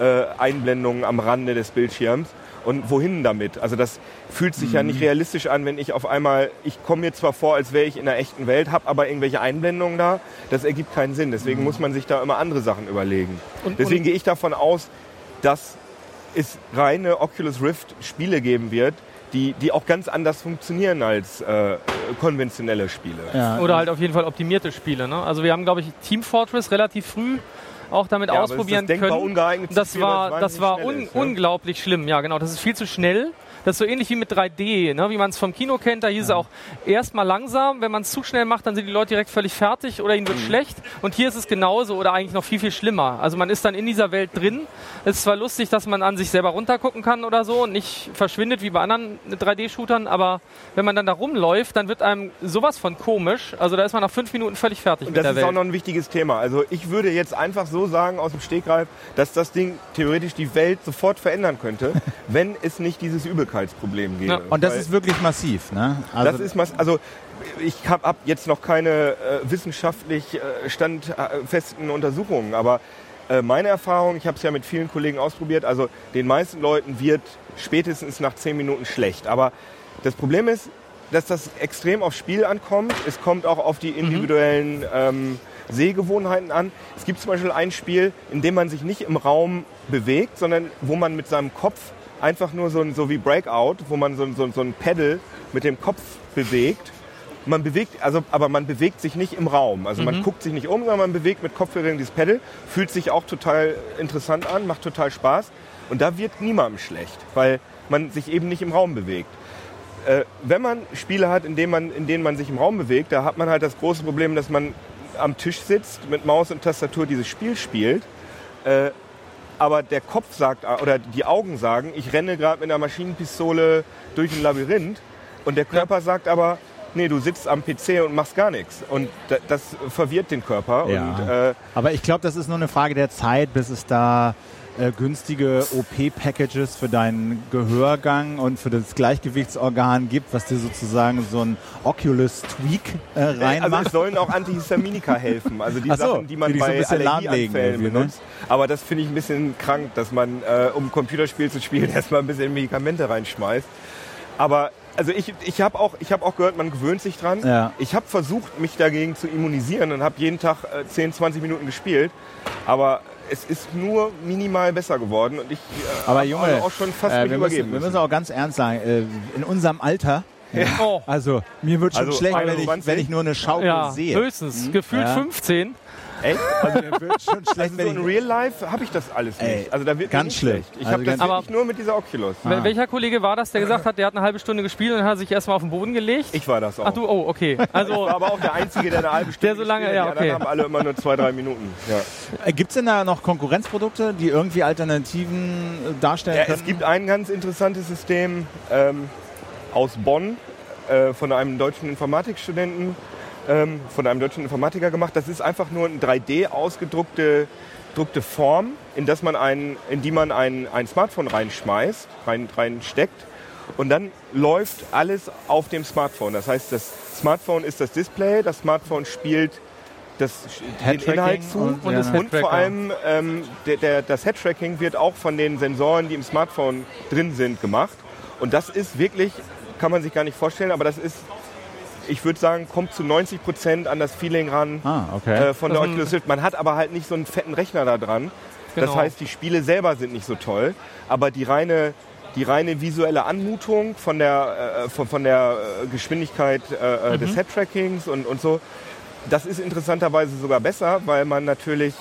äh, Einblendungen am Rande des Bildschirms. Und wohin damit? Also das fühlt sich ja nicht realistisch an, wenn ich auf einmal, ich komme mir zwar vor, als wäre ich in einer echten Welt, habe aber irgendwelche Einblendungen da. Das ergibt keinen Sinn. Deswegen muss man sich da immer andere Sachen überlegen. Und- Deswegen und- gehe ich davon aus, dass es reine Oculus Rift Spiele geben wird, die, die auch ganz anders funktionieren als äh, konventionelle Spiele. Ja. Oder halt auf jeden Fall optimierte Spiele. Ne? Also wir haben, glaube ich, Team Fortress relativ früh auch damit Ja, ausprobieren das können. Das war, das war un ist, ne? unglaublich schlimm. Ja, genau. Das ist viel zu schnell. Das ist so ähnlich wie mit 3D, ne? wie man es vom Kino kennt. Da hieß es auch erstmal langsam. Wenn man es zu schnell macht, dann sind die Leute direkt völlig fertig oder ihnen Mhm. wird schlecht. Und hier ist es genauso oder eigentlich noch viel, viel schlimmer. Also man ist dann in dieser Welt drin. Es ist zwar lustig, dass man an sich selber runtergucken kann oder so und nicht verschwindet wie bei anderen 3D-Shootern, aber wenn man dann da rumläuft, dann wird einem sowas von komisch. Also da ist man nach fünf Minuten völlig fertig Und mit das der ist Welt. auch noch ein wichtiges Thema. Also ich würde jetzt einfach so sagen aus dem Stegreif, dass das Ding theoretisch die Welt sofort verändern könnte, wenn es nicht dieses Übelkeitsproblem gäbe. Ja. Und das ist wirklich massiv, ne? Also, das ist mas- also ich habe hab jetzt noch keine äh, wissenschaftlich äh, standfesten Untersuchungen, aber äh, meine Erfahrung, ich habe es ja mit vielen Kollegen ausprobiert, also den meisten Leuten wird spätestens nach zehn Minuten schlecht. Aber das Problem ist, dass das extrem aufs Spiel ankommt. Es kommt auch auf die individuellen ähm, Sehgewohnheiten an. Es gibt zum Beispiel ein Spiel, in dem man sich nicht im Raum bewegt, sondern wo man mit seinem Kopf einfach nur so, ein, so wie Breakout, wo man so, ein- so, so ein Pedal mit dem Kopf bewegt. Man bewegt, also, aber man bewegt sich nicht im Raum. Also man guckt sich nicht um, sondern man bewegt mit Kopfhörern dieses Pedal. Fühlt sich auch total interessant an, macht total Spaß. Und da wird niemandem schlecht, weil man sich eben nicht im Raum bewegt. Äh, wenn man Spiele hat, in denen, man, in denen man sich im Raum bewegt, da hat man halt das große Problem, dass man am Tisch sitzt, mit Maus und Tastatur dieses Spiel spielt. Äh, aber der Kopf sagt, oder die Augen sagen, ich renne gerade mit einer Maschinenpistole durch ein Labyrinth. Und der Körper sagt aber, nee, du sitzt am PC und machst gar nichts. Und da- das verwirrt den Körper. Ja. Und, äh, Aber ich glaube, das ist nur eine Frage der Zeit, bis es da äh, günstige OP-Packages für deinen Gehörgang und für das Gleichgewichtsorgan gibt, was dir sozusagen so ein Oculus-Tweak äh, Also reinmacht. es sollen auch Antihistaminika helfen, also die so, Sachen, die man die so bei lahmlegen Allergieanfällen ne? benutzt. Aber das finde ich ein bisschen krank, dass man, äh, um ein Computerspiel zu spielen, erstmal ein bisschen Medikamente reinschmeißt. Aber also ich, ich habe auch, ich hab auch gehört, man gewöhnt sich dran. Ja. Ich habe versucht, mich dagegen zu immunisieren und habe jeden Tag äh, 10, 20 Minuten gespielt. Aber es ist nur minimal besser geworden und ich äh, Aber Junge, also auch schon fast äh, wir, übergeben müssen, wir müssen. auch ganz ernst sagen, äh, in unserem Alter, Oh. also mir wird schon Also schlecht, wenn ich, 21? wenn ich nur eine Schaukel Ja, sehe. höchstens. Gefühlt Ja. 15. Echt? Also mir wird schon schlecht, Also so in ich... Real Life habe ich das alles nicht. Ey, also da wird ganz schlecht. Ich Also habe das ganz- wirklich nur mit dieser Oculus. Wel- Welcher Kollege war das, der gesagt hat, der hat eine halbe Stunde gespielt und hat sich erstmal auf den Boden gelegt? Ich war das auch. Ach du, oh, okay. Ich Also, war aber auch der Einzige, der eine halbe Stunde Der so lange- gespielt ja, hat. Die okay. anderen haben alle immer nur zwei, drei Minuten. Ja. Äh, Gibt es denn da noch Konkurrenzprodukte, die irgendwie Alternativen äh, darstellen Ja, können? es gibt ein ganz interessantes System ähm, aus Bonn äh, von einem deutschen Informatikstudenten, ähm, von einem deutschen Informatiker gemacht. Das ist einfach nur eine 3D ausgedruckte druckte Form, in, das man ein, in die man ein, ein Smartphone reinschmeißt, rein, reinsteckt. Und dann läuft alles auf dem Smartphone. Das heißt, das Smartphone ist das Display, das Smartphone spielt das, den Headtracking Inhalt zu und- Und ja, und vor allem ähm, der, der, das Headtracking wird auch von den Sensoren, die im Smartphone drin sind, gemacht. Und das ist wirklich kann man sich gar nicht vorstellen, aber das ist, ich würde sagen, kommt zu 90 Prozent an das Feeling ran Ah, okay. äh, von Das der Oculus Rift. Man hat aber halt nicht so einen fetten Rechner da dran. Genau. Das heißt, die Spiele selber sind nicht so toll, aber die reine, die reine visuelle Anmutung von der, äh, von, von der äh, Geschwindigkeit äh, äh, Mhm. des Head-Trackings und, und so, das ist interessanterweise sogar besser, weil man natürlich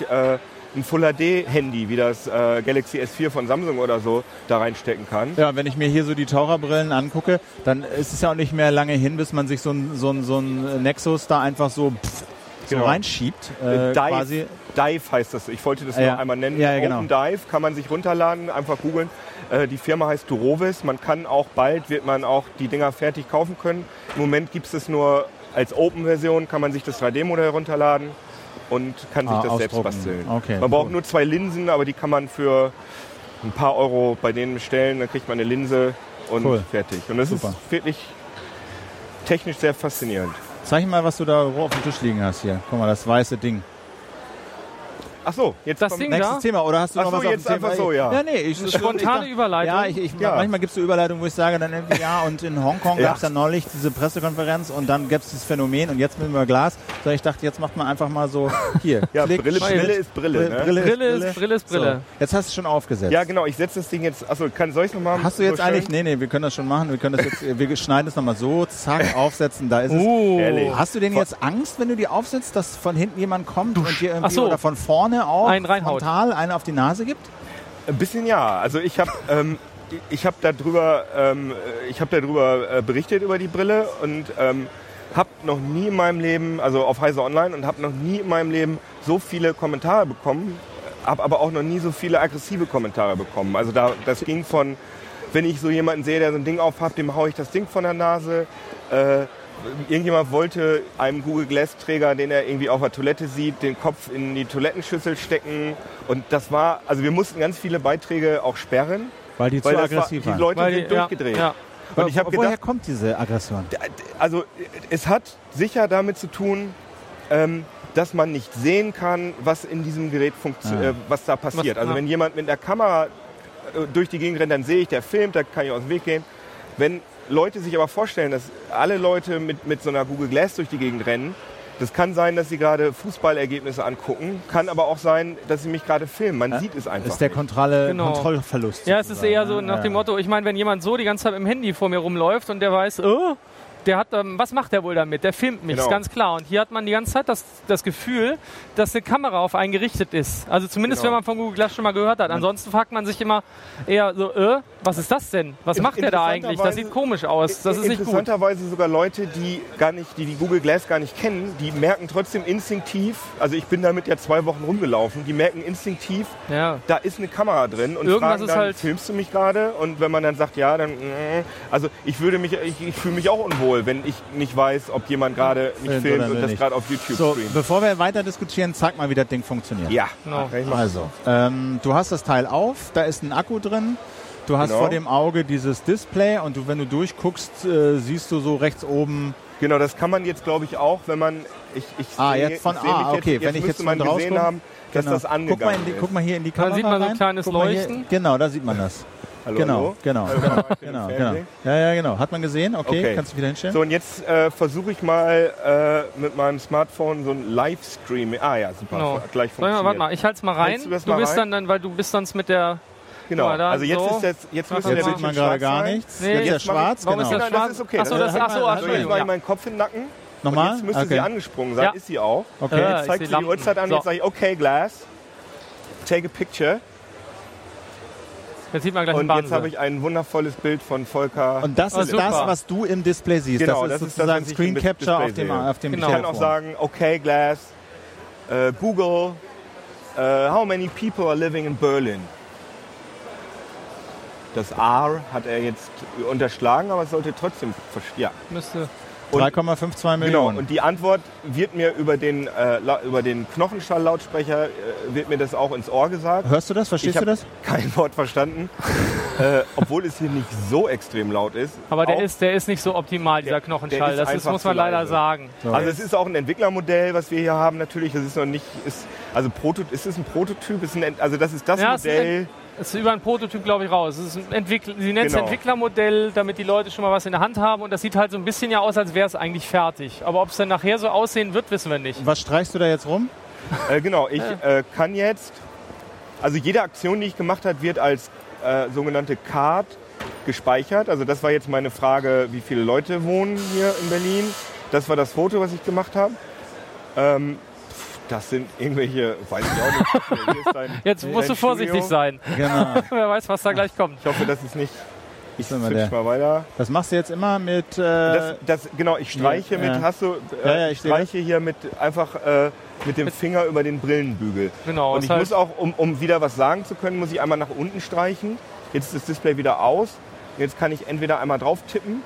äh, ein Full-HD-Handy wie das äh, Galaxy S4 von Samsung oder so da reinstecken kann. Ja, wenn ich mir hier so die Taucherbrillen angucke, dann ist es ja auch nicht mehr lange hin, bis man sich so ein, so ein, so ein Nexus da einfach so, pff, so Genau. reinschiebt. Äh, Dive, quasi. Dive heißt das. Ich wollte das Ja, noch einmal nennen. ja, ja, genau. Open Dive kann man sich runterladen, einfach googeln. Äh, die Firma heißt Durovis. Man kann auch bald, wird man auch die Dinger fertig kaufen können. Im Moment gibt es es nur als Open-Version, kann man sich das 3D-Modell runterladen und kann sich Ah, das selbst basteln. Okay, man braucht cool. nur zwei Linsen, aber die kann man für ein paar Euro bei denen bestellen. Dann kriegt man eine Linse und Cool. fertig. Und das Super. ist wirklich technisch sehr faszinierend. Zeig mal, was du da auf dem Tisch liegen hast hier. Guck mal, das weiße Ding. Ach so, jetzt Das Ding Nächstes da? Thema, oder hast du Ach noch so, was auf jetzt dem Thema? einfach so, ja. Ja, nee, ich, ich, Spontane ich, Überleitung. Ja, ich, ich, Ja. manchmal gibst du Überleitungen, wo ich sage dann irgendwie, ja, und in Hongkong Ja. gab es ja neulich diese Pressekonferenz und dann gab es dieses Phänomen und jetzt mit dem Glas. So, ich dachte, jetzt macht man einfach mal so, hier, Ja, klick, Brille, schnitt, Brille ist Brille. Ne? Brille, Brille ist Brille ist Brille. So, jetzt hast du es schon aufgesetzt. Ja, genau. Ich setze das Ding jetzt. Achso, kann, soll ich nochmal? Hast du jetzt eigentlich, nee, nee, wir können das schon machen, wir können das jetzt, wir schneiden es nochmal so, zack, aufsetzen, da ist es. Uh. Ehrlich. Hast du denn jetzt Angst, wenn du die aufsetzt, dass von hinten jemand kommt und dir irgendwie Ach so. oder von vorne auch Einen reinhaut. frontal einen auf die Nase gibt? Ein bisschen ja. Also ich habe ähm, ich habe darüber ähm, ich habe darüber äh, berichtet über die Brille und ähm, habe noch nie in meinem Leben, also auf Heise Online und habe noch nie in meinem Leben so viele Kommentare bekommen, habe aber auch noch nie so viele aggressive Kommentare bekommen. Also da das ging von wenn ich so jemanden sehe, der so ein Ding aufhat, dem haue ich das Ding von der Nase. Äh, irgendjemand wollte einem Google Glass Träger, den er irgendwie auf der Toilette sieht, den Kopf in die Toilettenschüssel stecken. Und das war, also wir mussten ganz viele Beiträge auch sperren, Weil die weil zu das war, aggressiv die waren. Leute Weil sind die- ja, durchgedreht. ja. Und ich habe Woher gedacht, kommt diese Aggression? also es hat sicher damit zu tun, ähm, dass man nicht sehen kann, was in diesem Gerät funktioniert, Ah. äh, was da passiert. Was- also ja. wenn jemand mit der Kamera durch die Gegend rennt, dann sehe ich, der filmt, da kann ich aus dem Weg gehen. Wenn Leute sich aber vorstellen, dass alle Leute mit, mit so einer Google Glass durch die Gegend rennen, das kann sein, dass sie gerade Fußballergebnisse angucken, kann aber auch sein, dass sie mich gerade filmen. Man sieht es einfach. ist der. Kontrolle, Genau. Kontrollverlust. Ja, es ist eher so nach dem Motto, ich meine, wenn jemand so die ganze Zeit mit dem Handy vor mir rumläuft und der weiß, oh, der hat, ähm, was macht der wohl damit? Der filmt mich, Genau. ist ganz klar. Und hier hat man die ganze Zeit das, das Gefühl, dass eine Kamera auf einen gerichtet ist. Also zumindest, Genau. wenn man von Google Glass schon mal gehört hat. Ansonsten fragt man sich immer eher so, äh, was ist das denn? Was macht der da eigentlich? Das sieht komisch aus. Das ist nicht gut. Interessanterweise sogar Leute, die gar nicht, die die Google Glass gar nicht kennen, die merken trotzdem instinktiv, also ich bin damit ja zwei Wochen rumgelaufen, die merken instinktiv, Ja. da ist eine Kamera drin und Irgendwas fragen ist dann, halt- filmst du mich gerade? Und wenn man dann sagt, ja, dann, mm, also ich würde mich, ich, ich fühle mich auch unwohl, wenn ich nicht weiß, ob jemand gerade mich Filmt und das gerade auf YouTube So, streamt. bevor wir weiter diskutieren, zeig mal, wie das Ding funktioniert. Ja, Genau. Machen. Also, ähm, du hast das Teil auf, da ist ein Akku drin. Du hast Genau. vor dem Auge dieses Display und du, wenn du durchguckst, äh, siehst du so rechts oben. Genau, das kann man jetzt, glaube ich, auch, wenn man, ich, ich Ah, sehe- jetzt von- ich ah, okay, jetzt, wenn ich jetzt von gesehen haben, dass Genau. das angegangen guck mal, in die, ist. guck mal hier in die Kamera sieht man so ein kleines Leuchten. Hier, genau, da sieht man das. Hallo, genau, hallo? genau, Hallo, genau, genau, genau. Ja, ja, genau. Hat man gesehen? Okay, Okay. kannst du wieder hinstellen? So, und jetzt äh, versuche ich mal äh, mit meinem Smartphone so ein Livestream. Ah ja, super. Genau. Gleich Sag mal, funktioniert. warte mal, ich halte es mal rein. Hältst du das du mal bist rein? dann, dann, weil du bist sonst mit der. Genau. Also jetzt so. ist jetzt, jetzt der Jetzt sieht man Bildschirm gerade gar sein. nichts. Nee, jetzt ist er jetzt ich- schwarz, Warum genau. ist das Nein, das schwarz? ist okay. Achso, Das das, ist- achso, Also, Also Entschuldigung. war Ja. mein Kopf im Nacken. Nochmal? Und jetzt müsste okay. sie angesprungen sein. Ja. Ist sie auch. Okay. Ja, Jetzt ich zeigt sie die. Uhrzeit an. So. Jetzt sage ich, okay, Glass. Take a picture. Jetzt sieht man gleich Und einen jetzt habe ich ein wundervolles Bild von Volker. Und das Oh, ist super. das, was du im Display siehst. Genau, das ist das ist das, sozusagen ich Screen Capture auf dem, auf dem Genau. ich kann auch sagen, okay, Glass. Äh, Google. Äh, how many people are living in Berlin? Das R hat er jetzt unterschlagen, aber es sollte trotzdem verstehen. Ja. müsste. Und- 3,52 Genau, Millionen. und die Antwort wird mir über den, äh, über den Knochenschall-Lautsprecher, äh, wird mir das auch ins Ohr gesagt. Hörst du das? Ich Verstehst du habe das? kein Wort verstanden, äh, obwohl es hier nicht so extrem laut ist. Aber der Auch- ist, der ist nicht so optimal, dieser Der- Knochenschall. der ist das ist, muss man leider sagen. So. Also es ist auch ein Entwicklermodell, was wir hier haben natürlich. Das ist noch nicht, ist, also Proto, ist es ein Prototyp? Ist ein, also das ist das Ja, es ist ein Modell, Es ist über ein Prototyp, glaube ich, raus. Es ist ein Entwickler, sie nennt es Genau. Entwicklermodell, damit die Leute schon mal was in der Hand haben. Und das sieht halt so ein bisschen ja aus, als wäre es eigentlich fertig. Aber ob es dann nachher so aussehen wird, wissen wir nicht. Was streichst du da jetzt rum? Äh, genau, ich äh, kann jetzt, also jede Aktion, die ich gemacht habe, wird als äh, sogenannte Card gespeichert. Also das war jetzt meine Frage, wie viele Leute wohnen hier in Berlin. Das war das Foto, was ich gemacht habe. Ähm, das sind irgendwelche, weiß ich auch nicht. Hier ist dein- Jetzt dein musst du vorsichtig Studio. sein. Genau. Wer weiß, was da gleich kommt. Ich hoffe, das ist nicht. Ich switch der. mal weiter. Das machst du jetzt immer mit. Äh, Das, das, genau, ich streiche Ja, mit, ja. hast du, äh, Ja, ja, ich streiche hier mit einfach äh, mit dem Finger über den Brillenbügel. Genau. Und ich muss auch, um, um wieder was sagen zu können, muss ich einmal nach unten streichen. Jetzt ist das Display wieder aus. Jetzt kann ich entweder einmal drauf tippen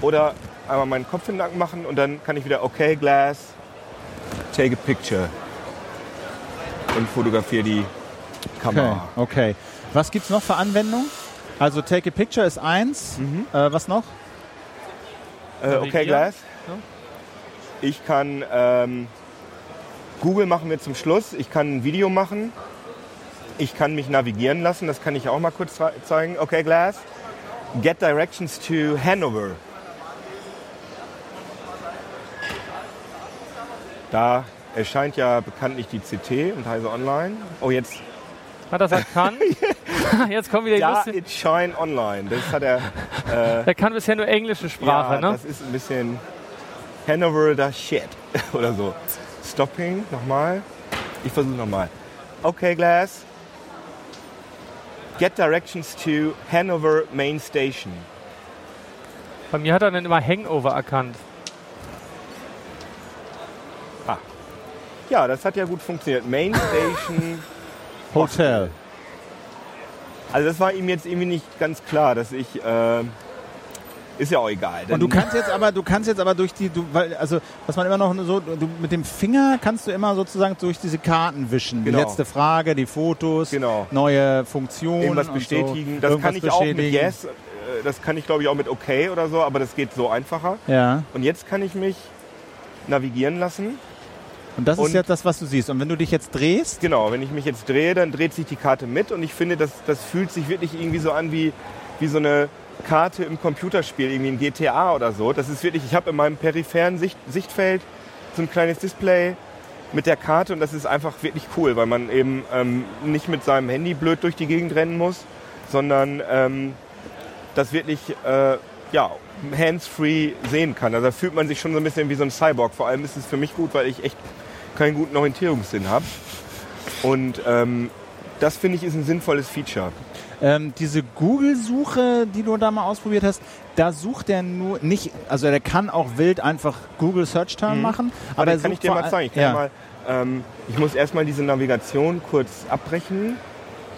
oder einmal meinen Kopf in den Nacken machen und dann kann ich wieder okay, Glass, take a picture und fotografiere die okay, Kamera. okay. Was gibt's noch für Anwendungen? Also Take a Picture ist eins. Äh, was noch? Äh, okay. Glass. Ich kann ähm, Google machen wir zum Schluss. Ich kann ein Video machen. Ich kann mich navigieren lassen. Das kann ich auch mal kurz zei- zeigen. Okay, Glass. Get directions to Hanover. Da erscheint ja bekanntlich die CT und Heise Online. Oh, jetzt. hat das erkannt. Jetzt kommen wieder die Ja, it shine online. Das hat er. Der kann bisher nur englische Sprache, ja, ne? das ist ein bisschen Hanover the shit oder so. Stopping, nochmal. Ich versuche nochmal. Okay, Glass. Get directions to Hanover Main Station. Bei mir hat er dann immer Hangover erkannt. Ja, das hat ja gut funktioniert. Main Station. Hotel. Also das war ihm jetzt irgendwie nicht ganz klar, dass ich. Äh, ist ja auch egal. Und du kannst jetzt aber, du kannst jetzt aber durch die, du, weil, also was man immer noch so, du, mit dem Finger kannst du immer sozusagen durch diese Karten wischen. Die Genau. letzte Frage, die Fotos, Genau. neue Funktionen. irgendwas bestätigen. So. Das Irgendwas kann ich auch mit. Yes. äh, Das kann ich glaube ich auch mit Okay oder so, aber das geht so einfacher. Ja. Und jetzt kann ich mich navigieren lassen. Und das ist Und- jetzt das, was du siehst. Und wenn du dich jetzt drehst, Genau, wenn ich mich jetzt drehe, dann dreht sich die Karte mit und ich finde, das, das fühlt sich wirklich irgendwie so an wie, wie so eine Karte im Computerspiel, irgendwie ein GTA oder so. Das ist wirklich, ich habe in meinem peripheren Sicht, Sichtfeld so ein kleines Display mit der Karte und das ist einfach wirklich cool, weil man eben ähm, nicht mit seinem Handy blöd durch die Gegend rennen muss, sondern ähm, das wirklich äh, ja, hands-free sehen kann. Also da fühlt man sich schon so ein bisschen wie so ein Cyborg. Vor allem ist es für mich gut, weil ich echt keinen guten Orientierungssinn habe. Und ähm, das finde ich ist ein sinnvolles Feature. ähm, diese Google-Suche, die du da mal ausprobiert hast, da sucht er nur nicht, also der kann auch wild einfach Google Search Term machen, aber Aber er das kann ich dir mal zeigen. Ich, ja. mal, ähm, ich muss erstmal diese Navigation kurz abbrechen.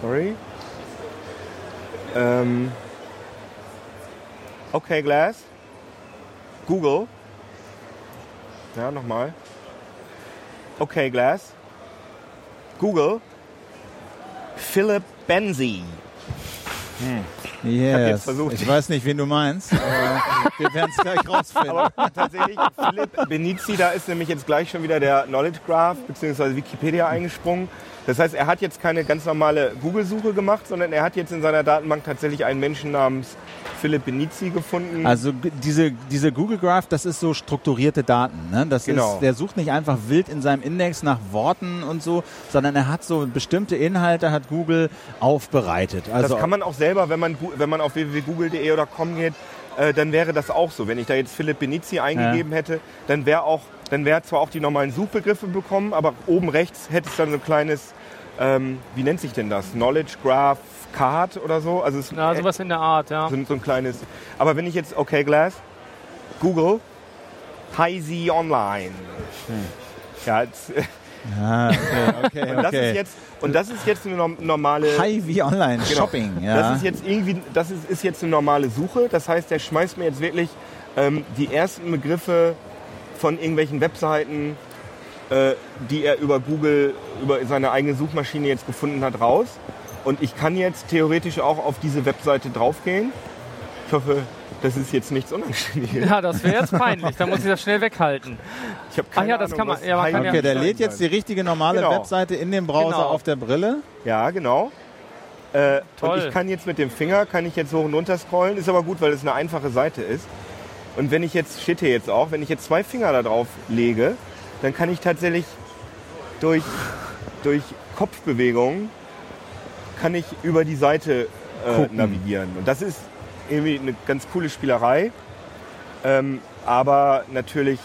Sorry. Ähm, okay, Glass. Google. Ja, nochmal. Okay, Glass. Google. Philip Benzie. Yes. jetzt versucht- Ich weiß nicht, wen du meinst, aber wir werden es gleich rausfinden. Aber tatsächlich, Philipp Benizi, da ist nämlich jetzt gleich schon wieder der Knowledge Graph bzw. Wikipedia eingesprungen. Das heißt, er hat jetzt keine ganz normale Google-Suche gemacht, sondern er hat jetzt in seiner Datenbank tatsächlich einen Menschen namens Philipp Benizi gefunden. Also diese, diese Google Graph, das ist so strukturierte Daten. Ne? Das Genau. ist, der sucht nicht einfach wild in seinem Index nach Worten und so, sondern er hat so bestimmte Inhalte, hat Google aufbereitet. Also das kann man auch selber, wenn man, wenn man auf www.google.de oder com geht, äh, dann wäre das auch so. Wenn ich da jetzt Philipp Benizi eingegeben hätte, dann wäre auch, dann wäre zwar auch die normalen Suchbegriffe bekommen, aber oben rechts hätte es dann so ein kleines, ähm, wie nennt sich denn das? Knowledge Graph Card oder so. Also es Ja, sowas in der Art, ja. so, ein- so ein kleines. Aber wenn ich jetzt, okay, Glass, Google, Heisey Online. Ja, jetzt, Ah, okay, okay, und, das okay. ist jetzt, und das ist jetzt eine norm- normale. High wie Online Genau. Shopping. Ja. Das ist jetzt irgendwie, das ist, ist jetzt eine normale Suche. Das heißt, der schmeißt mir jetzt wirklich ähm, die ersten Begriffe von irgendwelchen Webseiten, äh, die er über Google, über seine eigene Suchmaschine jetzt gefunden hat, raus. Und ich kann jetzt theoretisch auch auf diese Webseite draufgehen. Ich hoffe, das ist jetzt nichts Unanständiges. Ja, das wäre jetzt peinlich. Da muss ich das schnell weghalten. Ich habe Ach keine ja, das Ahnung, kann man- ja, man kann okay, der Stein lädt jetzt die richtige normale Genau. Webseite in dem Browser Genau. auf der Brille. Ja, genau. Äh, Toll. und ich kann jetzt mit dem Finger, kann ich jetzt hoch und runter scrollen, ist aber gut, weil es eine einfache Seite ist. Und wenn ich jetzt, steht hier jetzt auch, wenn ich jetzt zwei Finger da drauf lege, dann kann ich tatsächlich durch, durch Kopfbewegungen kann ich über die Seite äh, navigieren. Und das ist irgendwie eine ganz coole Spielerei, ähm, aber natürlich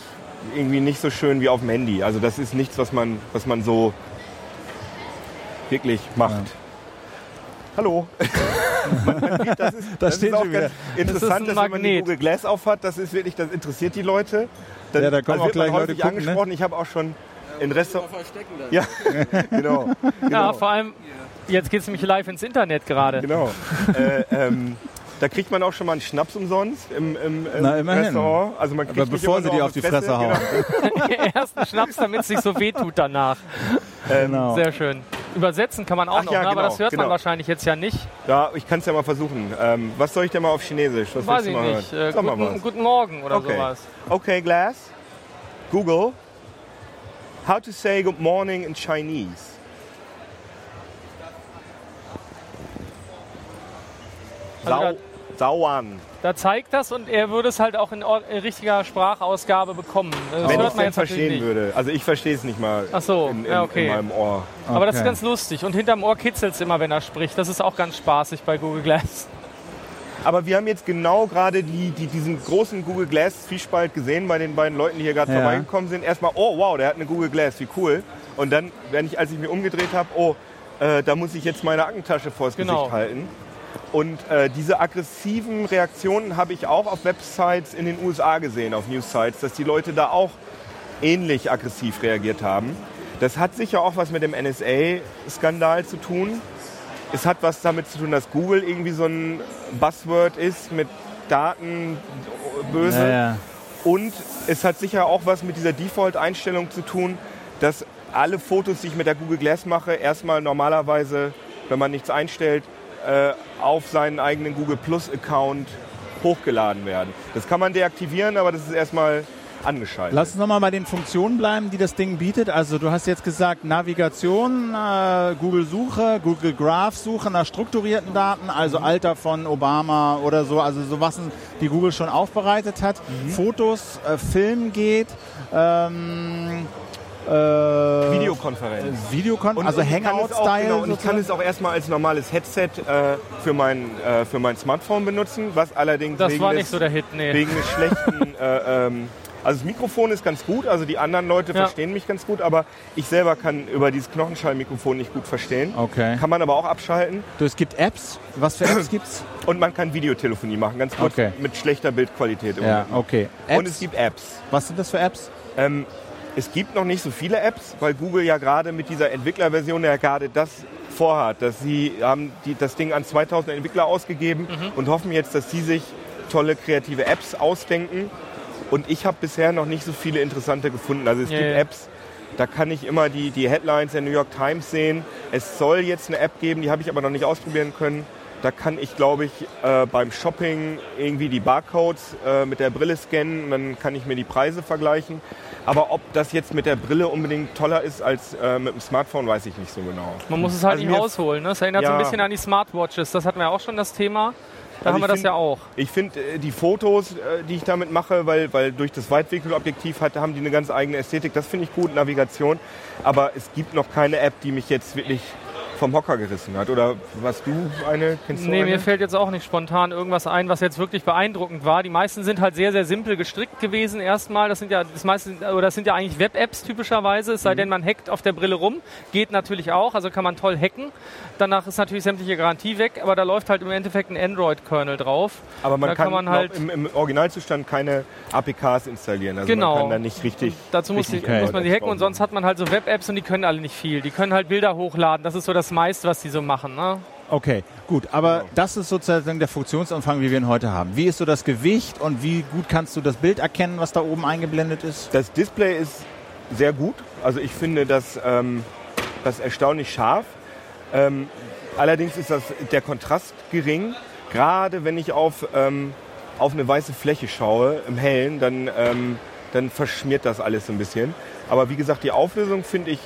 irgendwie nicht so schön wie auf dem Handy. Also das ist nichts, was man, was man so wirklich macht. Hallo. man sieht, das ist, das steht ist auch ganz Das ist interessant, dass wenn man die. Google Glass aufhat, das ist wirklich, das interessiert die Leute. Dann, Ja, da kommen auch wird man gleich Leute häufig gucken, ne? angesprochen. Ich habe auch schon in Restaurants. Ja, genau. Ja, genau. vor allem, jetzt geht es nämlich live ins Internet gerade. Genau. äh, ähm, da kriegt man auch schon mal einen Schnaps umsonst im, im, im Na, immerhin. Restaurant. Also man kriegt Aber bevor sie dir auf die die Fresse hauen. Genau. Erst einen Schnaps, damit es nicht so weh tut danach. Genau. Sehr schön. Übersetzen kann man auch Ach noch, ja, ne? aber genau, das hört man genau. wahrscheinlich jetzt ja nicht. Ja, ich kann es ja mal versuchen. Ähm, was soll ich denn mal auf Chinesisch? Was Weiß ich mal nicht. Äh, guten, was. guten Morgen oder Okay. sowas. Okay, Glass. Google. How to say good morning in Chinese. Also Sau, Sauan. Da zeigt das und er würde es halt auch in, in richtiger Sprachausgabe bekommen. Das Wenn ich hört es verstehen nicht. würde. Also ich verstehe es nicht mal Ach so, in, in, ja, okay. in meinem Ohr. Aber das ist Okay. ganz lustig. Und hinterm Ohr kitzelt es immer, wenn er spricht. Das ist auch ganz spaßig bei Google Glass. Aber wir haben jetzt genau gerade die, die, diesen großen Google Glass Zwiespalt gesehen bei den beiden Leuten, die hier gerade Ja. vorbeigekommen sind. Erstmal, oh wow, der hat eine Google Glass, wie cool. Und dann, wenn ich, als ich mir umgedreht habe, oh, äh, da muss ich jetzt meine Aktentasche vors Genau. Gesicht halten. Und äh, diese aggressiven Reaktionen habe ich auch auf Websites in den USA gesehen, auf Newsites, dass die Leute da auch ähnlich aggressiv reagiert haben. Das hat sicher auch was mit dem NSA-Skandal zu tun. Es hat was damit zu tun, dass Google irgendwie so ein Buzzword ist mit Daten böse. Ja, ja. Und es hat sicher auch was mit dieser Default-Einstellung zu tun, dass alle Fotos, die ich mit der Google Glass mache, erstmal normalerweise, wenn man nichts einstellt, äh, auf seinen eigenen Google Plus-Account hochgeladen werden. Das kann man deaktivieren, aber das ist erstmal angeschaltet. Lass uns nochmal bei den Funktionen bleiben, die das Ding bietet. Also du hast jetzt gesagt Navigation, äh, Google Suche, Google Graph Suche nach strukturierten Daten, also Alter von Obama oder so, also so was die Google schon aufbereitet hat. Fotos, äh, Film geht, ähm, äh, Videokonferenz. Videokon Und- also und ich kann es auch, Hangout-Style. Genau, und ich kann es auch erstmal als normales Headset äh, für, mein, äh, für mein Smartphone benutzen, was allerdings Das wegen, war des, nicht so der Hit, nee. wegen des schlechten... äh, ähm, also das Mikrofon ist ganz gut, also die anderen Leute Ja. verstehen mich ganz gut, aber ich selber kann über dieses Knochenschallmikrofon nicht gut verstehen. Okay. Kann man aber auch abschalten. Du, es gibt Apps. Was für Apps gibt's? Und man kann Videotelefonie machen, ganz kurz, Okay. mit schlechter Bildqualität. Ja, okay. Und es Apps. gibt Apps. Was sind das für Apps? Ähm, es gibt noch nicht so viele Apps, weil Google ja gerade mit dieser Entwicklerversion ja gerade das vorhat, dass sie haben die, das Ding an 2000 Entwickler ausgegeben und hoffen jetzt, dass sie sich tolle kreative Apps ausdenken. Und ich habe bisher noch nicht so viele interessante gefunden. Also es Ja, gibt ja. Apps, da kann ich immer die, die Headlines der New York Times sehen. Es soll jetzt eine App geben, die habe ich aber noch nicht ausprobieren können. Da kann ich, glaube ich, äh, beim Shopping irgendwie die Barcodes äh, mit der Brille scannen und dann kann ich mir die Preise vergleichen. Aber ob das jetzt mit der Brille unbedingt toller ist als äh, mit dem Smartphone, weiß ich nicht so genau. Man muss es halt Also nicht rausholen. Ne? Das erinnert so Ja. ein bisschen an die Smartwatches. Das hatten wir auch schon das Thema. Da Also haben wir das find- ja auch. Ich finde äh, die Fotos, äh, die ich damit mache, weil, weil durch das Weitwinkelobjektiv hat, haben die eine ganz eigene Ästhetik. Das finde ich gut, Navigation. Aber es gibt noch keine App, die mich jetzt wirklich vom Hocker gerissen hat. Oder was du eine? Kennst du Nee, eine? mir fällt jetzt auch nicht spontan irgendwas ein, was jetzt wirklich beeindruckend war. Die meisten sind halt sehr, sehr simpel gestrickt gewesen erstmal. Das sind ja das meiste, oder das sind ja eigentlich Web-Apps typischerweise, es sei Mhm. denn, man hackt auf der Brille rum. Geht natürlich auch, also kann man toll hacken. Danach ist natürlich sämtliche Garantie weg, aber da läuft halt im Endeffekt ein Android-Kernel drauf. Aber man da kann, kann man halt- im, im Originalzustand keine APKs installieren. Also Genau. man kann da nicht richtig. Dazu muss, die, richtig muss man die hacken und sonst hat man halt so Web-Apps und die können alle nicht viel. Die können halt Bilder hochladen. Das ist so das meiste, was die so machen. Ne? Okay, gut. Aber Genau. das ist sozusagen der Funktionsumfang, wie wir ihn heute haben. Wie ist so das Gewicht und wie gut kannst du das Bild erkennen, was da oben eingeblendet ist? Das Display ist sehr gut. Also ich finde das, ähm, das erstaunlich scharf. Ähm, allerdings ist das, der Kontrast gering. Gerade wenn ich auf, ähm, auf eine weiße Fläche schaue, im Hellen, dann, ähm, dann verschmiert das alles so ein bisschen. Aber wie gesagt, die Auflösung finde ich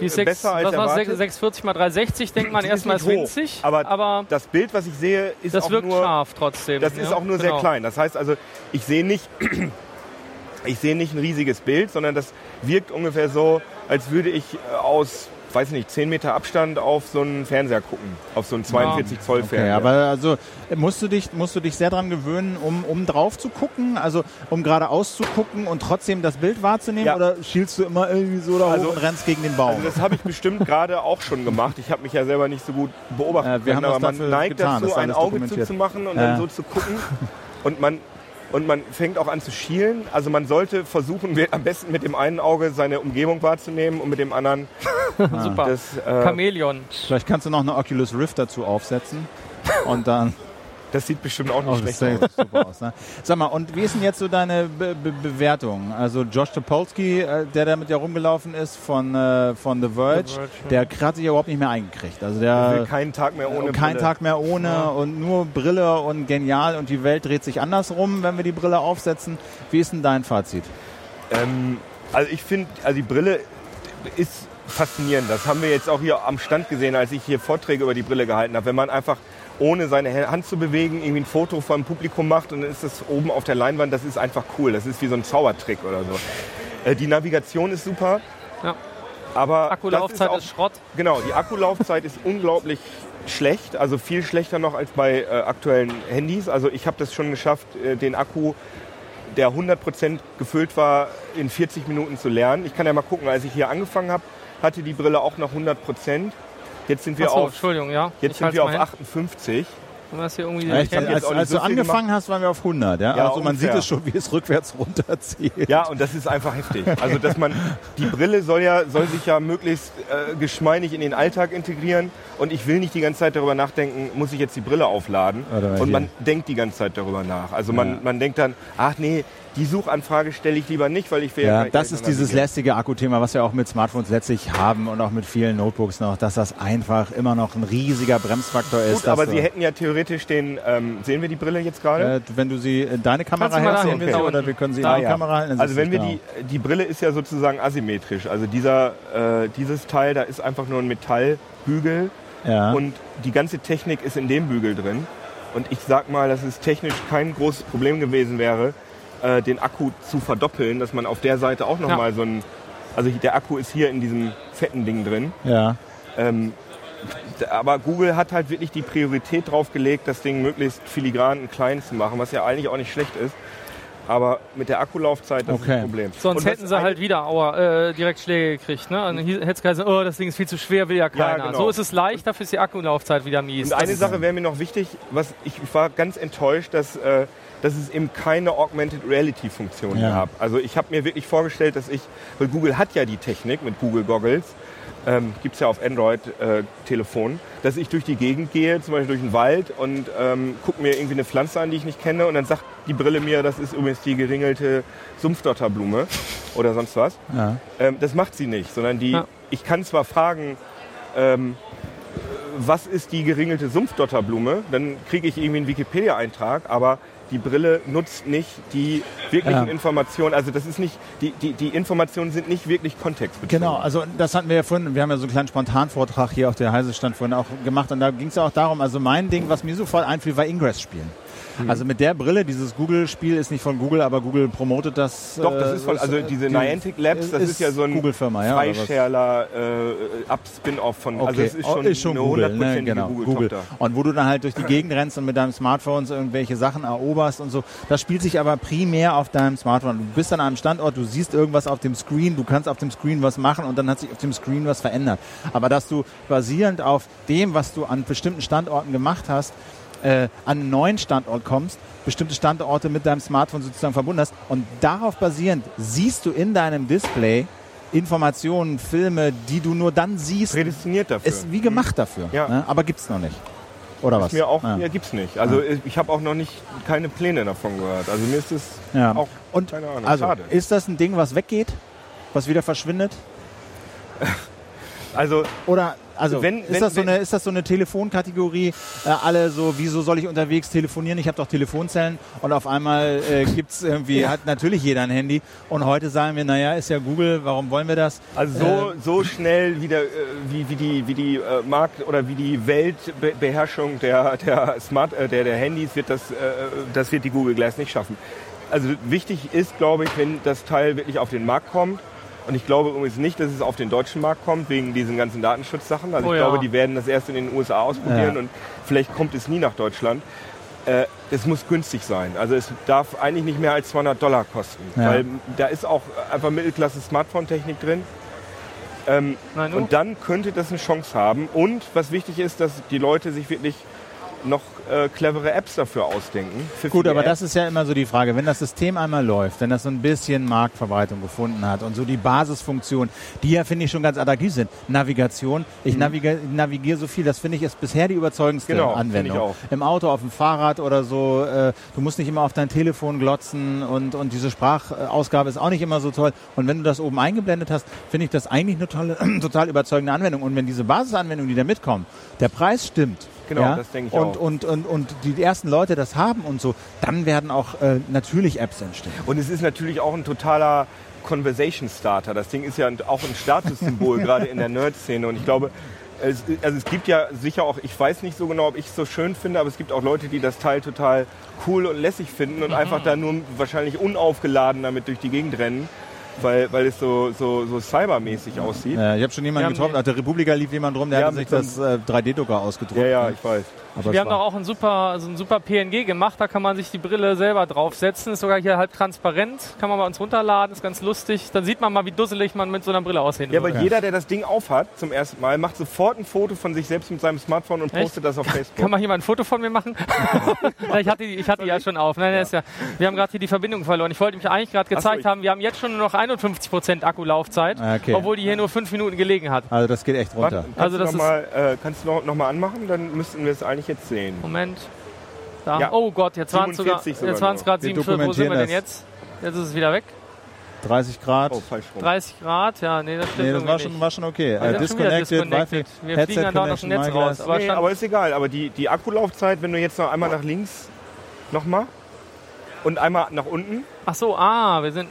Die ist sechs, besser als das war erwartet. 640 mal 360, denkt man erstmal ist ist winzig, aber, aber das Bild, was ich sehe, ist das auch wirkt nur scharf trotzdem. Das ist ja, auch nur sehr genau. klein. Das heißt also, ich sehe nicht, ich sehe nicht ein riesiges Bild, sondern das wirkt ungefähr so, als würde ich äh, aus, weiß nicht, 10 Meter Abstand auf so einen Fernseher gucken, auf so einen 42 Zoll Okay, Fernseher. aber also musst du dich, musst du dich sehr dran gewöhnen, um, um drauf zu gucken, also um geradeaus zu gucken und trotzdem das Bild wahrzunehmen Ja. oder schielst du immer irgendwie so da Also- hoch und rennst gegen den Baum? also das habe ich bestimmt gerade auch schon gemacht. Ich habe mich ja selber nicht so gut beobachtet. Äh, wir haben aber man neigt getan, dazu, ein Auge zuzumachen und Ja. dann so zu gucken. Und man, und man fängt auch an zu schielen. Also man sollte versuchen, am besten mit dem einen Auge seine Umgebung wahrzunehmen und mit dem anderen Super. das... Äh, Chamäleon. Vielleicht kannst du noch eine Oculus Rift dazu aufsetzen und dann das sieht bestimmt auch Oh, nicht das schlecht aus. super aus. Ne? Sag mal, und wie ist denn jetzt so deine Be Be Bewertung? Also Josh Topolsky, äh, der da mit dir rumgelaufen ist von, äh, von The Verge, The Verge, ja. der hat sich ja überhaupt nicht mehr eingekriegt. Also Der keinen Tag mehr ohne kein Brille. Tag mehr ohne und nur Brille und genial und die Welt dreht sich andersrum, wenn wir die Brille aufsetzen. Wie ist denn dein Fazit? Ähm, also ich finde, also die Brille ist faszinierend. Das haben wir jetzt auch hier am Stand gesehen, als ich hier Vorträge über die Brille gehalten habe. Wenn man einfach ohne seine Hand zu bewegen irgendwie ein Foto vom Publikum macht und dann ist das oben auf der Leinwand, das ist einfach cool. Das ist wie so ein Zaubertrick oder so. Äh, die Navigation ist super. Ja. Aber Akkulaufzeit ist, ist, auch, Schrott. Genau, die Akkulaufzeit ist unglaublich schlecht, also viel schlechter noch als bei äh, aktuellen Handys. Also ich habe das schon geschafft, äh, den Akku, der 100% gefüllt war, in 40 Minuten zu lernen. Ich kann ja mal gucken, als ich hier angefangen habe, hatte die Brille auch noch 100%. Jetzt sind wir Achso, auf, Entschuldigung, ja. jetzt Ich sind wir auf hin. 58. Du hast hier irgendwie Ja, ich, als als so du angefangen hast, waren wir auf 100. Ja? Ja, also man ungefähr. sieht es schon, wie es rückwärts runterzieht. Ja, und das ist einfach heftig. Also dass man die Brille soll ja soll sich ja möglichst äh, geschmeidig in den Alltag integrieren und ich will nicht die ganze Zeit darüber nachdenken, muss ich jetzt die Brille aufladen? Mal Und man denkt die ganze Zeit darüber nach. Also man, Ja. man denkt dann, ach nee, die Suchanfrage stelle ich lieber nicht, weil ich will ja, Ja, das ist dieses lästige Akkuthema, was wir auch mit Smartphones letztlich haben und auch mit vielen Notebooks noch, dass das einfach immer noch ein riesiger Bremsfaktor ist. Gut, aber Sie hätten ja theoretisch den, ähm, sehen wir die Brille jetzt gerade? äh, wenn du sie in deine Kamera hältst, sehen wir sie, oder wir können sie in Ah, die ja. Kamera halten. Also wenn wir es die, die Brille ist ja sozusagen asymmetrisch. Also dieser, äh, dieses Teil, da ist einfach nur ein Metallbügel genau. Ja. und die ganze Technik ist in dem Bügel drin. Und ich sag mal, dass es technisch kein großes Problem gewesen wäre, äh, den Akku zu verdoppeln, dass man auf der Seite auch nochmal Ja. so ein, also der Akku ist hier in diesem fetten Ding drin. ja. Ähm, aber Google hat halt wirklich die Priorität drauf gelegt, das Ding möglichst filigran und klein zu machen, was ja eigentlich auch nicht schlecht ist. Aber mit der Akkulaufzeit, das ist Okay. ein Problem. Sonst hätten sie halt wieder Aua, äh, direkt Schläge gekriegt. Ne? Und dann hätte es geheißen, oh, das Ding ist viel zu schwer, will ja keiner. genau. So ist es leicht, dafür ist die Akkulaufzeit wieder mies. Und eine ist- Sache wäre mir noch wichtig, was ich, ich war ganz enttäuscht, dass, äh, dass es eben keine Augmented Reality Funktion Ja. gab. Also ich habe mir wirklich vorgestellt, dass ich, weil Google hat ja die Technik mit Google Goggles, ähm, gibt es ja auf Android-Telefonen, dass ich durch die Gegend gehe, zum Beispiel durch den Wald und ähm, gucke mir irgendwie eine Pflanze an, die ich nicht kenne und dann sagt die Brille mir, das ist übrigens die geringelte Sumpfdotterblume oder sonst was. Ja. Ähm, das macht sie nicht, sondern die, Ja. ich kann zwar fragen, ähm, was ist die geringelte Sumpfdotterblume, dann kriege ich irgendwie einen Wikipedia-Eintrag, aber die Brille nutzt nicht die wirklichen Ja. Informationen, also das ist nicht, die, die, die Informationen sind nicht wirklich kontextbezogen. Genau, also das hatten wir ja vorhin, wir haben ja so einen kleinen Spontanvortrag hier auf der Heise-Stand vorhin auch gemacht und da ging es ja auch darum, also mein Ding, was mir sofort einfiel, war Ingress spielen. Mhm. Also mit der Brille, dieses Google-Spiel ist nicht von Google, aber Google promotet das. Doch, das äh, ist von, also diese die- Niantic Labs, das ist, ja so ein Google-Firma, ja. Freischärler äh, Up-Spin-Off von, also Okay, es ist oh, schon, ist schon eine Google, ne? genau, Google. Und wo du dann halt durch die Gegend rennst und mit deinem Smartphone irgendwelche Sachen eroberst und so. Das spielt sich aber primär auf deinem Smartphone. Du bist an einem Standort, du siehst irgendwas auf dem Screen, du kannst auf dem Screen was machen und dann hat sich auf dem Screen was verändert. Aber dass du basierend auf dem, was du an bestimmten Standorten gemacht hast, äh, an einen neuen Standort kommst, bestimmte Standorte mit deinem Smartphone sozusagen verbunden hast und darauf basierend siehst du in deinem Display Informationen, Filme, die du nur dann siehst, Prädestiniert dafür. ist wie gemacht dafür. Ja. Ne? Aber gibt's noch nicht. Oder was? Ist mir auch, ja. ja. gibt's nicht. Also ich habe auch noch nicht keine Pläne davon gehört. Also mir ist es Ja. auch Und keine Ahnung. also, Schade. ist das ein Ding, was weggeht? Was wieder verschwindet? Also Oder also Wenn- ist, wenn- das so eine, ist das so eine Telefonkategorie? Äh, alle so, wieso soll ich unterwegs telefonieren? Ich habe doch Telefonzellen und auf einmal äh, gibt's irgendwie, hat natürlich jeder ein Handy und heute sagen wir, naja, ist ja Google, warum wollen wir das? Also so, so schnell wie, der, äh, wie, wie die, wie die äh, Markt- oder wie die Weltbeherrschung der, der, Smart, äh, der, der Handys wird das, äh, das wird die Google Glass nicht schaffen. Also wichtig ist, glaube ich, wenn das Teil wirklich auf den Markt kommt. Und ich glaube übrigens nicht, dass es auf den deutschen Markt kommt, wegen diesen ganzen Datenschutzsachen. Also Oh ich ja. glaube, die werden das erst in den USA ausprobieren Ja. und vielleicht kommt es nie nach Deutschland. Äh, es muss günstig sein. Also es darf eigentlich nicht mehr als 200 Dollar kosten. Ja. Weil da ist auch einfach Mittelklasse Smartphone-Technik drin. Ähm, nu. und dann könnte das eine Chance haben. Und was wichtig ist, dass die Leute sich wirklich noch äh, clevere Apps dafür ausdenken. Gut, aber Apps. das ist ja immer so die Frage, wenn das System einmal läuft, wenn das so ein bisschen Marktverbreitung gefunden hat und so die Basisfunktionen, die ja, finde ich, schon ganz attraktiv sind. Navigation, Mhm. ich navigiere navigiere so viel, das finde ich ist bisher die überzeugendste Genau, Anwendung. ich auch. Im Auto, auf dem Fahrrad oder so, äh, du musst nicht immer auf dein Telefon glotzen und, und diese Sprachausgabe ist auch nicht immer so toll. Und wenn du das oben eingeblendet hast, finde ich das eigentlich eine tolle, total überzeugende Anwendung. Und wenn diese Basisanwendungen, die da mitkommen, der Preis stimmt, Genau, ja, das denke ich und, auch. Und, und, und die ersten Leute das haben und so, dann werden auch äh, natürlich Apps entstehen. Und es ist natürlich auch ein totaler Conversation Starter. Das Ding ist ja auch ein Statussymbol, gerade in der Nerd-Szene. Und ich glaube, es, also es gibt ja sicher auch, ich weiß nicht so genau, ob ich es so schön finde, aber es gibt auch Leute, die das Teil total cool und lässig finden und einfach da nur wahrscheinlich unaufgeladen damit durch die Gegend rennen, weil, weil es so, so, so cybermäßig aussieht. Äh, ich habe schon jemanden getroffen, auf der Republika lief jemand rum, der Ja, hatte sich das äh, 3D-Drucker ausgedruckt. Ja, ja, ich weiß. Aber Wir haben doch auch ein super, so ein super PNG gemacht, da kann man sich die Brille selber draufsetzen. Ist sogar hier halb transparent, kann man bei uns runterladen, ist ganz lustig. Dann sieht man mal, wie dusselig man mit so einer Brille aussehen Ja, aber würde. jeder, der das Ding aufhat zum ersten Mal, macht sofort ein Foto von sich selbst mit seinem Smartphone und Echt? postet das auf Facebook. Kann mal jemand ein Foto von mir machen? Ja, ich hatte die, ich hatte die ja schon auf. Nein, nein, Ist ja, wir haben gerade hier die Verbindung verloren. Ich wollte mich eigentlich gerade so, gezeigt ich- haben, wir haben jetzt schon nur noch 51% Akkulaufzeit, Ah, okay. obwohl die hier nur 5 Minuten gelegen hat. Also das geht echt Warte, runter. kannst Also du das noch mal, äh, kannst du noch, noch mal anmachen? Dann müssten wir es eigentlich jetzt sehen. Moment. Da. Ja. Oh Gott, jetzt waren es sogar, 47 sogar jetzt waren es gerade Wir 47. Wo sind wir denn jetzt? Jetzt ist es wieder weg. 30 Grad. Oh, falsch rum. 30 Grad, ja, nee, das stimmt nee, das war nicht. schon, war schon okay. Wir Äh, disconnected, disconnected. Wir Headset fliegen dann da aus dem Netz raus. Aber nee, aber ist egal. Aber die, die Akkulaufzeit, wenn du jetzt noch einmal nach links nochmal und einmal nach unten. Ach so, ah, wir sind.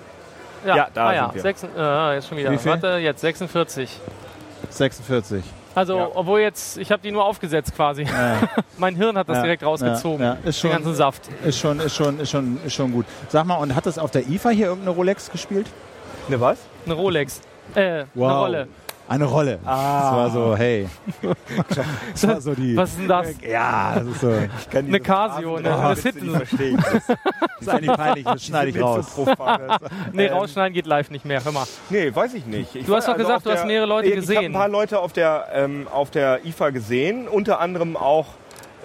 Ja, Ja, da ah, ja. sind wir. Sechs, äh, jetzt schon wieder. Wie viel? Warte, jetzt 46. 46. Also, Ja. obwohl jetzt, ich habe die nur aufgesetzt quasi. mein Hirn hat das Ja, direkt rausgezogen. ja, ja. Ist Den schon- ganzen Saft. Ist schon, ist schon, ist schon, ist schon gut. Sag mal, und hat das auf der IFA hier irgendeine Rolex gespielt? Ne, was? Eine Rolex. Äh, eine Rolle. Eine Rolle. Ah. Das war so, hey. Das war so die. Was ist denn das? Ja, das ist so. Das Kann Eine Casio, eine, eine Sitten. verstehen. ist eigentlich peinlich, das schneide ich raus. Nee, Ähm, rausschneiden geht live nicht mehr. Hör mal. Nee, weiß ich nicht. Ich Du hast doch gesagt, auf du hast mehrere Leute ich Ich habe gesehen. ein paar Leute auf der, ähm, auf der IFA gesehen, unter anderem auch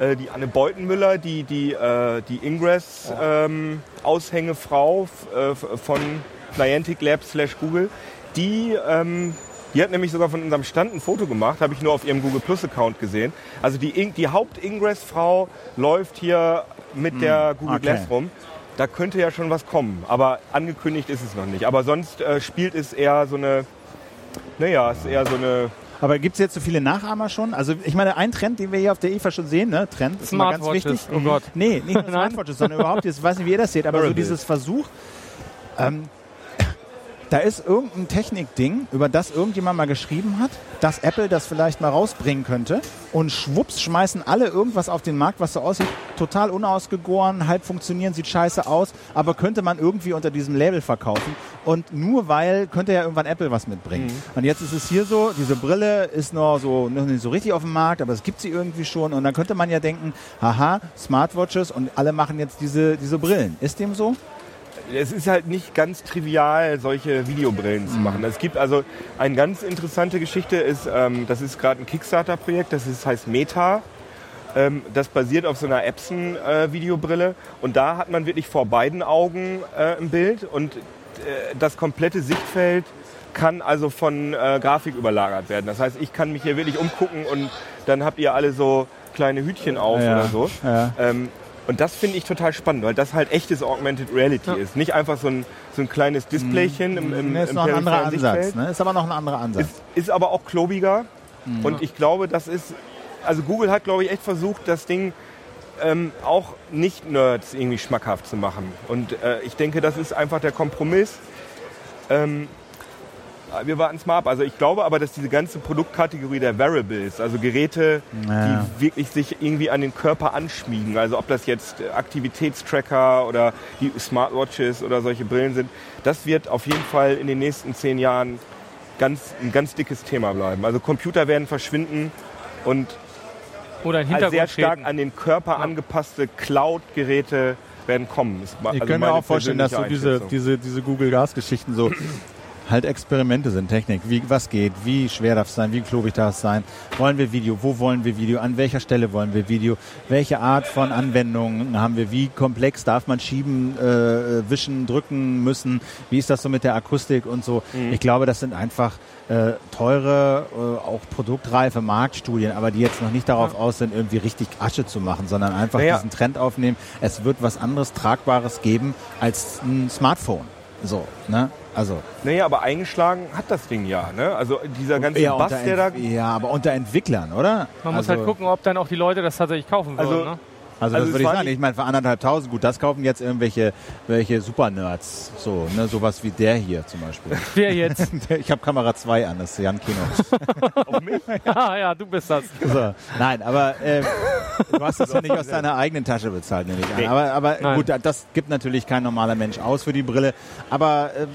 äh, die Anne Beutenmüller, die, die, äh, die Ingress ähm, Aushängefrau f- äh, von Niantic Labs slash Google. Die, ähm, die hat nämlich sogar von unserem Stand ein Foto gemacht, habe ich nur auf ihrem Google Plus Account gesehen. Also die, In- die Haupt-Ingress-Frau läuft hier mit der Google okay. Glass rum. Da könnte ja schon was kommen, aber angekündigt ist es noch nicht. Aber sonst äh, spielt es eher so eine, naja, es ist eher so eine, Aber gibt es jetzt so viele Nachahmer schon? Also ich meine, ein Trend, den wir hier auf der IFA schon sehen, ne? Trend ist immer ganz Smartwatches. wichtig. Oh Gott. Nee, nicht nur. Smartwatches, sondern überhaupt, ich weiß nicht, wie ihr das seht, aber so dieses Versuch, ähm, da ist irgendein Technikding, über das irgendjemand mal geschrieben hat, dass Apple das vielleicht mal rausbringen könnte und schwupps schmeißen alle irgendwas auf den Markt, was so aussieht, total unausgegoren, halb funktionieren, sieht scheiße aus, aber könnte man irgendwie unter diesem Label verkaufen und nur weil könnte ja irgendwann Apple was mitbringen. Und jetzt ist es hier so, diese Brille ist noch so noch nicht so richtig auf dem Markt, aber es gibt sie irgendwie schon und dann könnte man ja denken, haha, Smartwatches und alle machen jetzt diese diese Brillen. Ist dem so? Es ist halt nicht ganz trivial, solche Videobrillen zu machen. Es gibt also eine ganz interessante Geschichte, ist, ähm, das ist gerade ein Kickstarter-Projekt, das ist, heißt Meta. Ähm, das basiert auf so einer Epson-Videobrille und da hat man wirklich vor beiden Augen äh, ein Bild und äh, das komplette Sichtfeld kann also von äh, Grafik überlagert werden. Das heißt, ich kann mich hier wirklich umgucken und dann habt ihr alle so kleine Hütchen auf Ja, oder so. ja. Ähm, Und das finde ich total spannend, weil das halt echtes Augmented Reality ist. Nicht einfach so ein, so ein kleines Displaychen im, im, ist im noch ein anderer Ansatz. Ne? Ist aber noch ein anderer Ansatz. Ist, ist aber auch klobiger. Und ich glaube, das ist, also Google hat, glaube ich, echt versucht, das Ding ähm, auch nicht-Nerds irgendwie schmackhaft zu machen. Und äh, ich denke, das ist einfach der Kompromiss. Ähm, wir warten es mal ab. Also ich glaube aber, dass diese ganze Produktkategorie der Wearables, also Geräte, Ja. die wirklich sich irgendwie an den Körper anschmiegen, also ob das jetzt äh, Aktivitätstracker oder die Smartwatches oder solche Brillen sind, das wird auf jeden Fall in den nächsten zehn Jahren ganz, ein ganz dickes Thema bleiben. Also Computer werden verschwinden und Oder ein als sehr Hintergrund stark an den Körper angepasste Cloud-Geräte werden kommen. Ist Ich also kann mir auch vorstellen, dass so diese, diese, diese Google Gas-Geschichten so halt Experimente sind, Technik. Wie, was geht? Wie schwer darf es sein? Wie klobig darf es sein? Wollen wir Video? Wo wollen wir Video? An welcher Stelle wollen wir Video? Welche Art von Anwendungen haben wir? Wie komplex darf man schieben, äh, wischen, drücken müssen? Wie ist das so mit der Akustik und so? Mhm. Ich glaube, das sind einfach äh, teure, äh, auch produktreife Marktstudien, aber die jetzt noch nicht darauf aus sind, irgendwie richtig Asche zu machen, sondern einfach Naja. diesen Trend aufnehmen. Es wird was anderes Tragbares geben als ein Smartphone. So, ne? Also Naja, aber eingeschlagen hat das Ding ja. Ne? Also dieser ganze Bass, der da... Ja, aber unter Entwicklern, oder? Man muss also, halt gucken, ob dann auch die Leute das tatsächlich kaufen würden. Also- ne? Also, Also das es würde ich sagen. Ich meine, für anderthalbtausend, gut, das kaufen jetzt irgendwelche welche Super-Nerds. So, ne, sowas wie der hier zum Beispiel. Wer jetzt? ich habe Kamera 2 an, das ist Jan Kino. ah ja, du bist das. So. Nein, aber äh, du hast das ja nicht aus deiner eigenen Tasche bezahlt, nehme ich an. Nee. Aber, aber Nein. gut, das gibt natürlich kein normaler Mensch aus für die Brille. Aber ähm,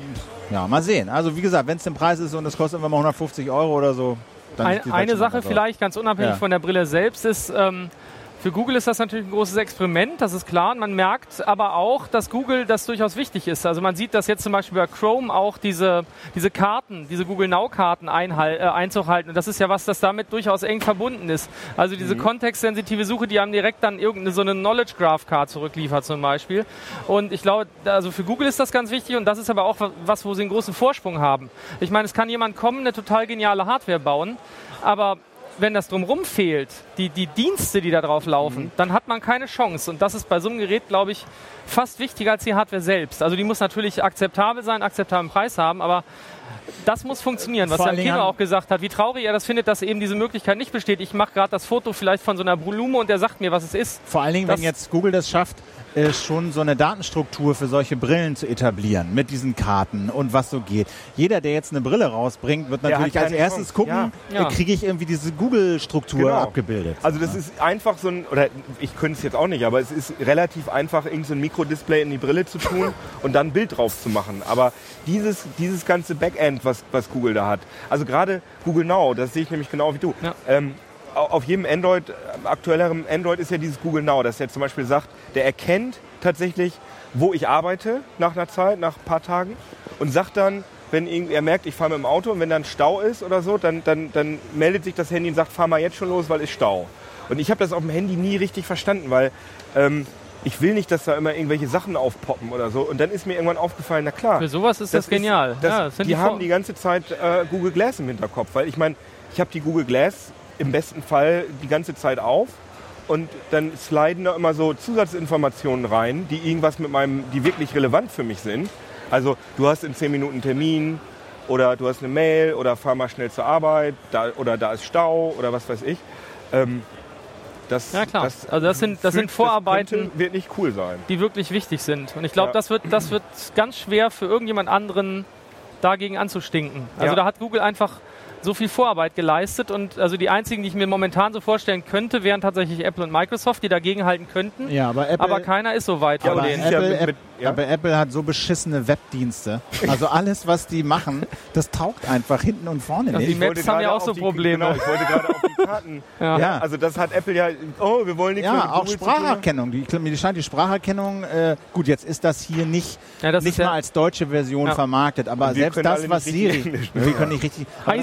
ja, mal sehen. Also wie gesagt, wenn es den Preis ist und es kostet immer mal 150 Euro oder so, dann Ein, eine Sache vielleicht, ganz unabhängig Ja. von der Brille selbst, ist, ähm, für Google ist das natürlich ein großes Experiment, das ist klar. Man merkt aber auch, dass Google das durchaus wichtig ist. Also man sieht, dass jetzt zum Beispiel bei Chrome auch diese, diese Karten, diese Google Now-Karten einhal- äh, Einzug halten. Und das ist ja was, das damit durchaus eng verbunden ist. Also diese kontextsensitive Suche, die einem direkt dann irgendeine so eine Knowledge Graph Card zurückliefert zum Beispiel. Und ich glaube, also für Google ist das ganz wichtig und das ist aber auch was, wo sie einen großen Vorsprung haben. Ich meine, es kann jemand kommen, eine total geniale Hardware bauen, aber wenn das drumherum fehlt, die, die Dienste, die da drauf laufen, dann hat man keine Chance. Und das ist bei so einem Gerät, glaube ich, fast wichtiger als die Hardware selbst. Also die muss natürlich akzeptabel sein, akzeptablen Preis haben, aber das muss funktionieren, was Dingen Kino auch gesagt hat. Wie traurig er das findet, dass eben diese Möglichkeit nicht besteht. Ich mache gerade das Foto vielleicht von so einer Blume und der sagt mir, was es ist. Vor allen Dingen, Das- wenn jetzt Google das schafft, äh, schon so eine Datenstruktur für solche Brillen zu etablieren mit diesen Karten und was so geht. Jeder, der jetzt eine Brille rausbringt, wird natürlich als erstes Chance. gucken, Ja. äh, kriege ich irgendwie diese Google-Struktur Genau. abgebildet. Also das ist einfach so ein, oder ich könnte es jetzt auch nicht, aber es ist relativ einfach, irgend so ein Mikrodisplay in die Brille zu tun und dann ein Bild drauf zu machen. Aber dieses, dieses ganze Backend, was, was Google da hat, also gerade Google Now, das sehe ich nämlich genau wie du. Ja. Ähm, au- auf jedem Android, äh, aktuellerem Android ist ja dieses Google Now, dass der zum Beispiel sagt, der erkennt tatsächlich, wo ich arbeite nach einer Zeit, nach ein paar Tagen und sagt dann, wenn er merkt, ich fahre mit dem Auto und wenn dann Stau ist oder so, dann, dann, dann meldet sich das Handy und sagt, fahr mal jetzt schon los, weil ist Stau. Und ich habe das auf dem Handy nie richtig verstanden, weil ähm, ich will nicht, dass da immer irgendwelche Sachen aufpoppen oder so. Und dann ist mir irgendwann aufgefallen, na klar. Für sowas ist das, genial. das, ja, das sind die, die haben die ganze Zeit äh, Google Glass im Hinterkopf, weil ich meine, ich habe die Google Glass im besten Fall die ganze Zeit auf und dann sliden da immer so Zusatzinformationen rein, die irgendwas mit meinem, die wirklich relevant für mich sind. Also du hast in 10 Minuten Termin oder du hast eine Mail oder fahr mal schnell zur Arbeit da, oder da ist Stau oder was weiß ich. Ähm, das, Ja, klar. Das, Also das sind- das sind fühlt- Vorarbeiten. könnte, wird nicht cool sein. die wirklich wichtig sind. Und ich glaube, Ja. das, wird, das wird ganz schwer für irgendjemand anderen dagegen anzustinken. Also Ja. da hat Google einfach so viel Vorarbeit geleistet und also die einzigen, die ich mir momentan so vorstellen könnte, wären tatsächlich Apple und Microsoft, die dagegen halten könnten. ja, aber Apple, Aber keiner ist so weit Ja, aber ist ja Apple, mit- mit- ja. aber Apple hat so beschissene Webdienste. Also alles, was die machen, das taugt einfach hinten und vorne Ja, nicht. die Maps haben ja auch so die- Probleme. Genau, ich wollte gerade auf die Karten. Ja. Ja. Also das hat Apple ja, oh, wir wollen nichts mehr Ja, mit auch. Spracherkennung. Die, mir scheint die Spracherkennung, äh, gut, jetzt ist das hier nicht, Ja, das nicht mal als deutsche Version Ja. vermarktet, aber selbst das, was Siri, wir können nicht richtig, aber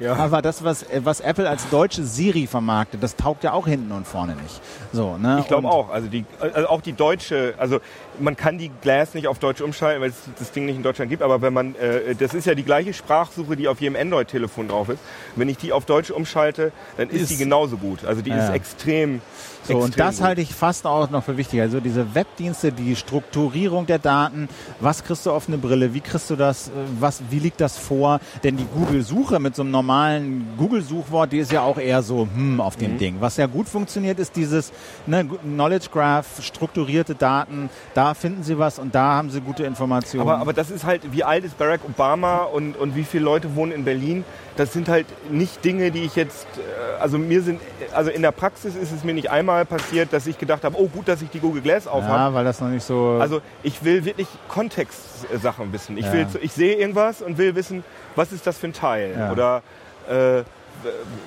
Das, was, aber das, was, äh, was Apple als deutsche Siri vermarktet, das taugt ja auch hinten und vorne nicht. So, ne? Ich glaube auch. Also, die, also auch die deutsche, also man kann die Glass nicht auf Deutsch umschalten, weil es das Ding nicht in Deutschland gibt. Aber wenn man, äh, das ist ja die gleiche Sprachsuche, die auf jedem Android-Telefon drauf ist. Wenn ich die auf Deutsch umschalte, dann ist, Ist- die genauso gut. Also die Ja. ist extrem So, und das gut. halte ich fast auch noch für wichtig. Also diese Webdienste, die Strukturierung der Daten, was kriegst du auf eine Brille, wie kriegst du das, äh, was, wie liegt das vor? Denn die Google-Suche mit so einem normalen Google-Suchwort, die ist ja auch eher so, hm, auf Mhm. dem Ding. Was ja gut funktioniert, ist dieses ne, Knowledge Graph, strukturierte Daten, da finden sie was und da haben sie gute Informationen. Aber, aber das ist halt, wie alt ist Barack Obama und, und wie viele Leute wohnen in Berlin? Das sind halt nicht Dinge, die ich jetzt, äh, also mir sind, also in der Praxis ist es mir nicht einmal passiert, dass ich gedacht habe, oh gut, dass ich die Google Glass aufhabe. ja, weil das noch nicht so. Also ich will wirklich Kontextsachen wissen. Ich, Ja. will, ich sehe irgendwas und will wissen, was ist das für ein Teil? Ja. Oder, äh,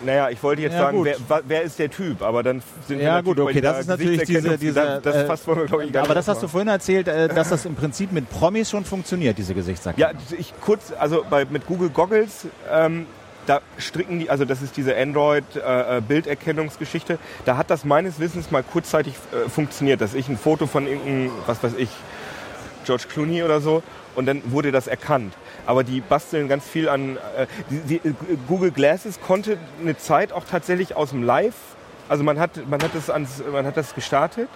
naja, ich wollte jetzt Ja, sagen, wer, wer ist der Typ? Aber dann sind wir Ja natürlich gut, okay, das ist natürlich diese, diese das, das wollen wir, ich, aber das hast du vorhin erzählt, äh, dass das im Prinzip mit Promis schon funktioniert, diese Ja, Gesichtserkennung. ich kurz, also bei, mit Google Goggles, ähm, da stricken die, also das ist diese Android-Bilderkennungsgeschichte, da hat das meines Wissens mal kurzzeitig äh, funktioniert, dass ich ein Foto von irgendeinem, was weiß ich, George Clooney oder so, und dann wurde das erkannt. Aber die basteln ganz viel an. Äh, die, die, äh, Google Glasses konnte eine Zeit auch tatsächlich aus dem Live, also man hat, man hat, das, ans, man hat das gestartet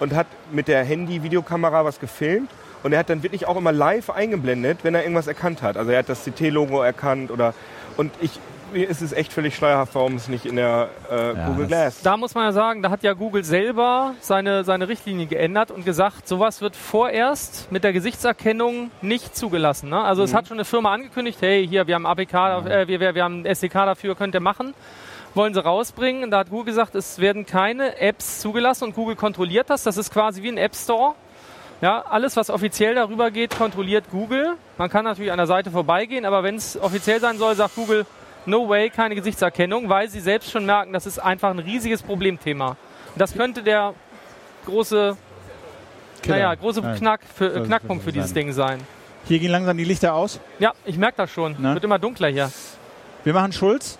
und hat mit der Handy-Videokamera was gefilmt. Und er hat dann wirklich auch immer live eingeblendet, wenn er irgendwas erkannt hat. Also er hat das CT-Logo erkannt oder. Und ich, mir ist es echt völlig schleierhaft, warum es nicht in der äh, Ja, Google Glass. Da muss man ja sagen, da hat ja Google selber seine, seine Richtlinie geändert und gesagt, sowas wird vorerst mit der Gesichtserkennung nicht zugelassen. Ne? Also es hat schon eine Firma angekündigt, hey, hier, wir haben APK, äh, wir, wir, wir haben ein SDK dafür, könnt ihr machen. Wollen sie rausbringen. Und da hat Google gesagt, es werden keine Apps zugelassen und Google kontrolliert das. Das ist quasi wie ein App Store. Ja, alles, was offiziell darüber geht, kontrolliert Google. Man kann natürlich an der Seite vorbeigehen, aber wenn es offiziell sein soll, sagt Google, no way, keine Gesichtserkennung, weil sie selbst schon merken, das ist einfach ein riesiges Problemthema. Und das könnte der große, Killer. naja, große. Knack für, äh, Knackpunkt für dieses sein. Ding sein. Hier gehen langsam die Lichter aus. Ja, ich merke das schon. Ne? Wird immer dunkler hier. Wir machen Schulz.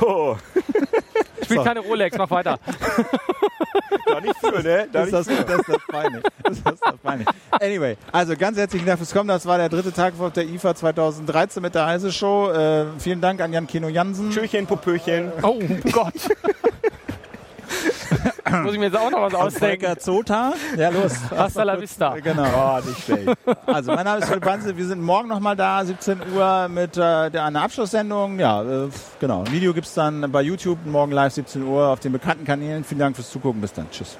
Oh, Spielt So. keine Rolex, mach weiter. da nicht für, ne? Da Das ist nicht das, das, ist das peinlich. Das ist das peinlich. Anyway, also ganz herzlichen Dank fürs Kommen. Das war der dritte Tag auf der IFA 2013 mit der Heise Show. Äh, vielen Dank an Jan Kino Jansen. Tschüchen, Popöchen. Oh Gott. Muss ich mir jetzt auch noch was ausdenken. Volker Zota. Ja, los. Hasta la vista. Genau. Oh, nicht schlecht. Also, mein Name ist Philipp Banse. Wir sind morgen nochmal da, 17 Uhr mit äh, der, einer Abschlusssendung. Ja, äh, genau. Video gibt's dann bei YouTube morgen live 17 Uhr auf den bekannten Kanälen. Vielen Dank fürs Zugucken. Bis dann. Tschüss.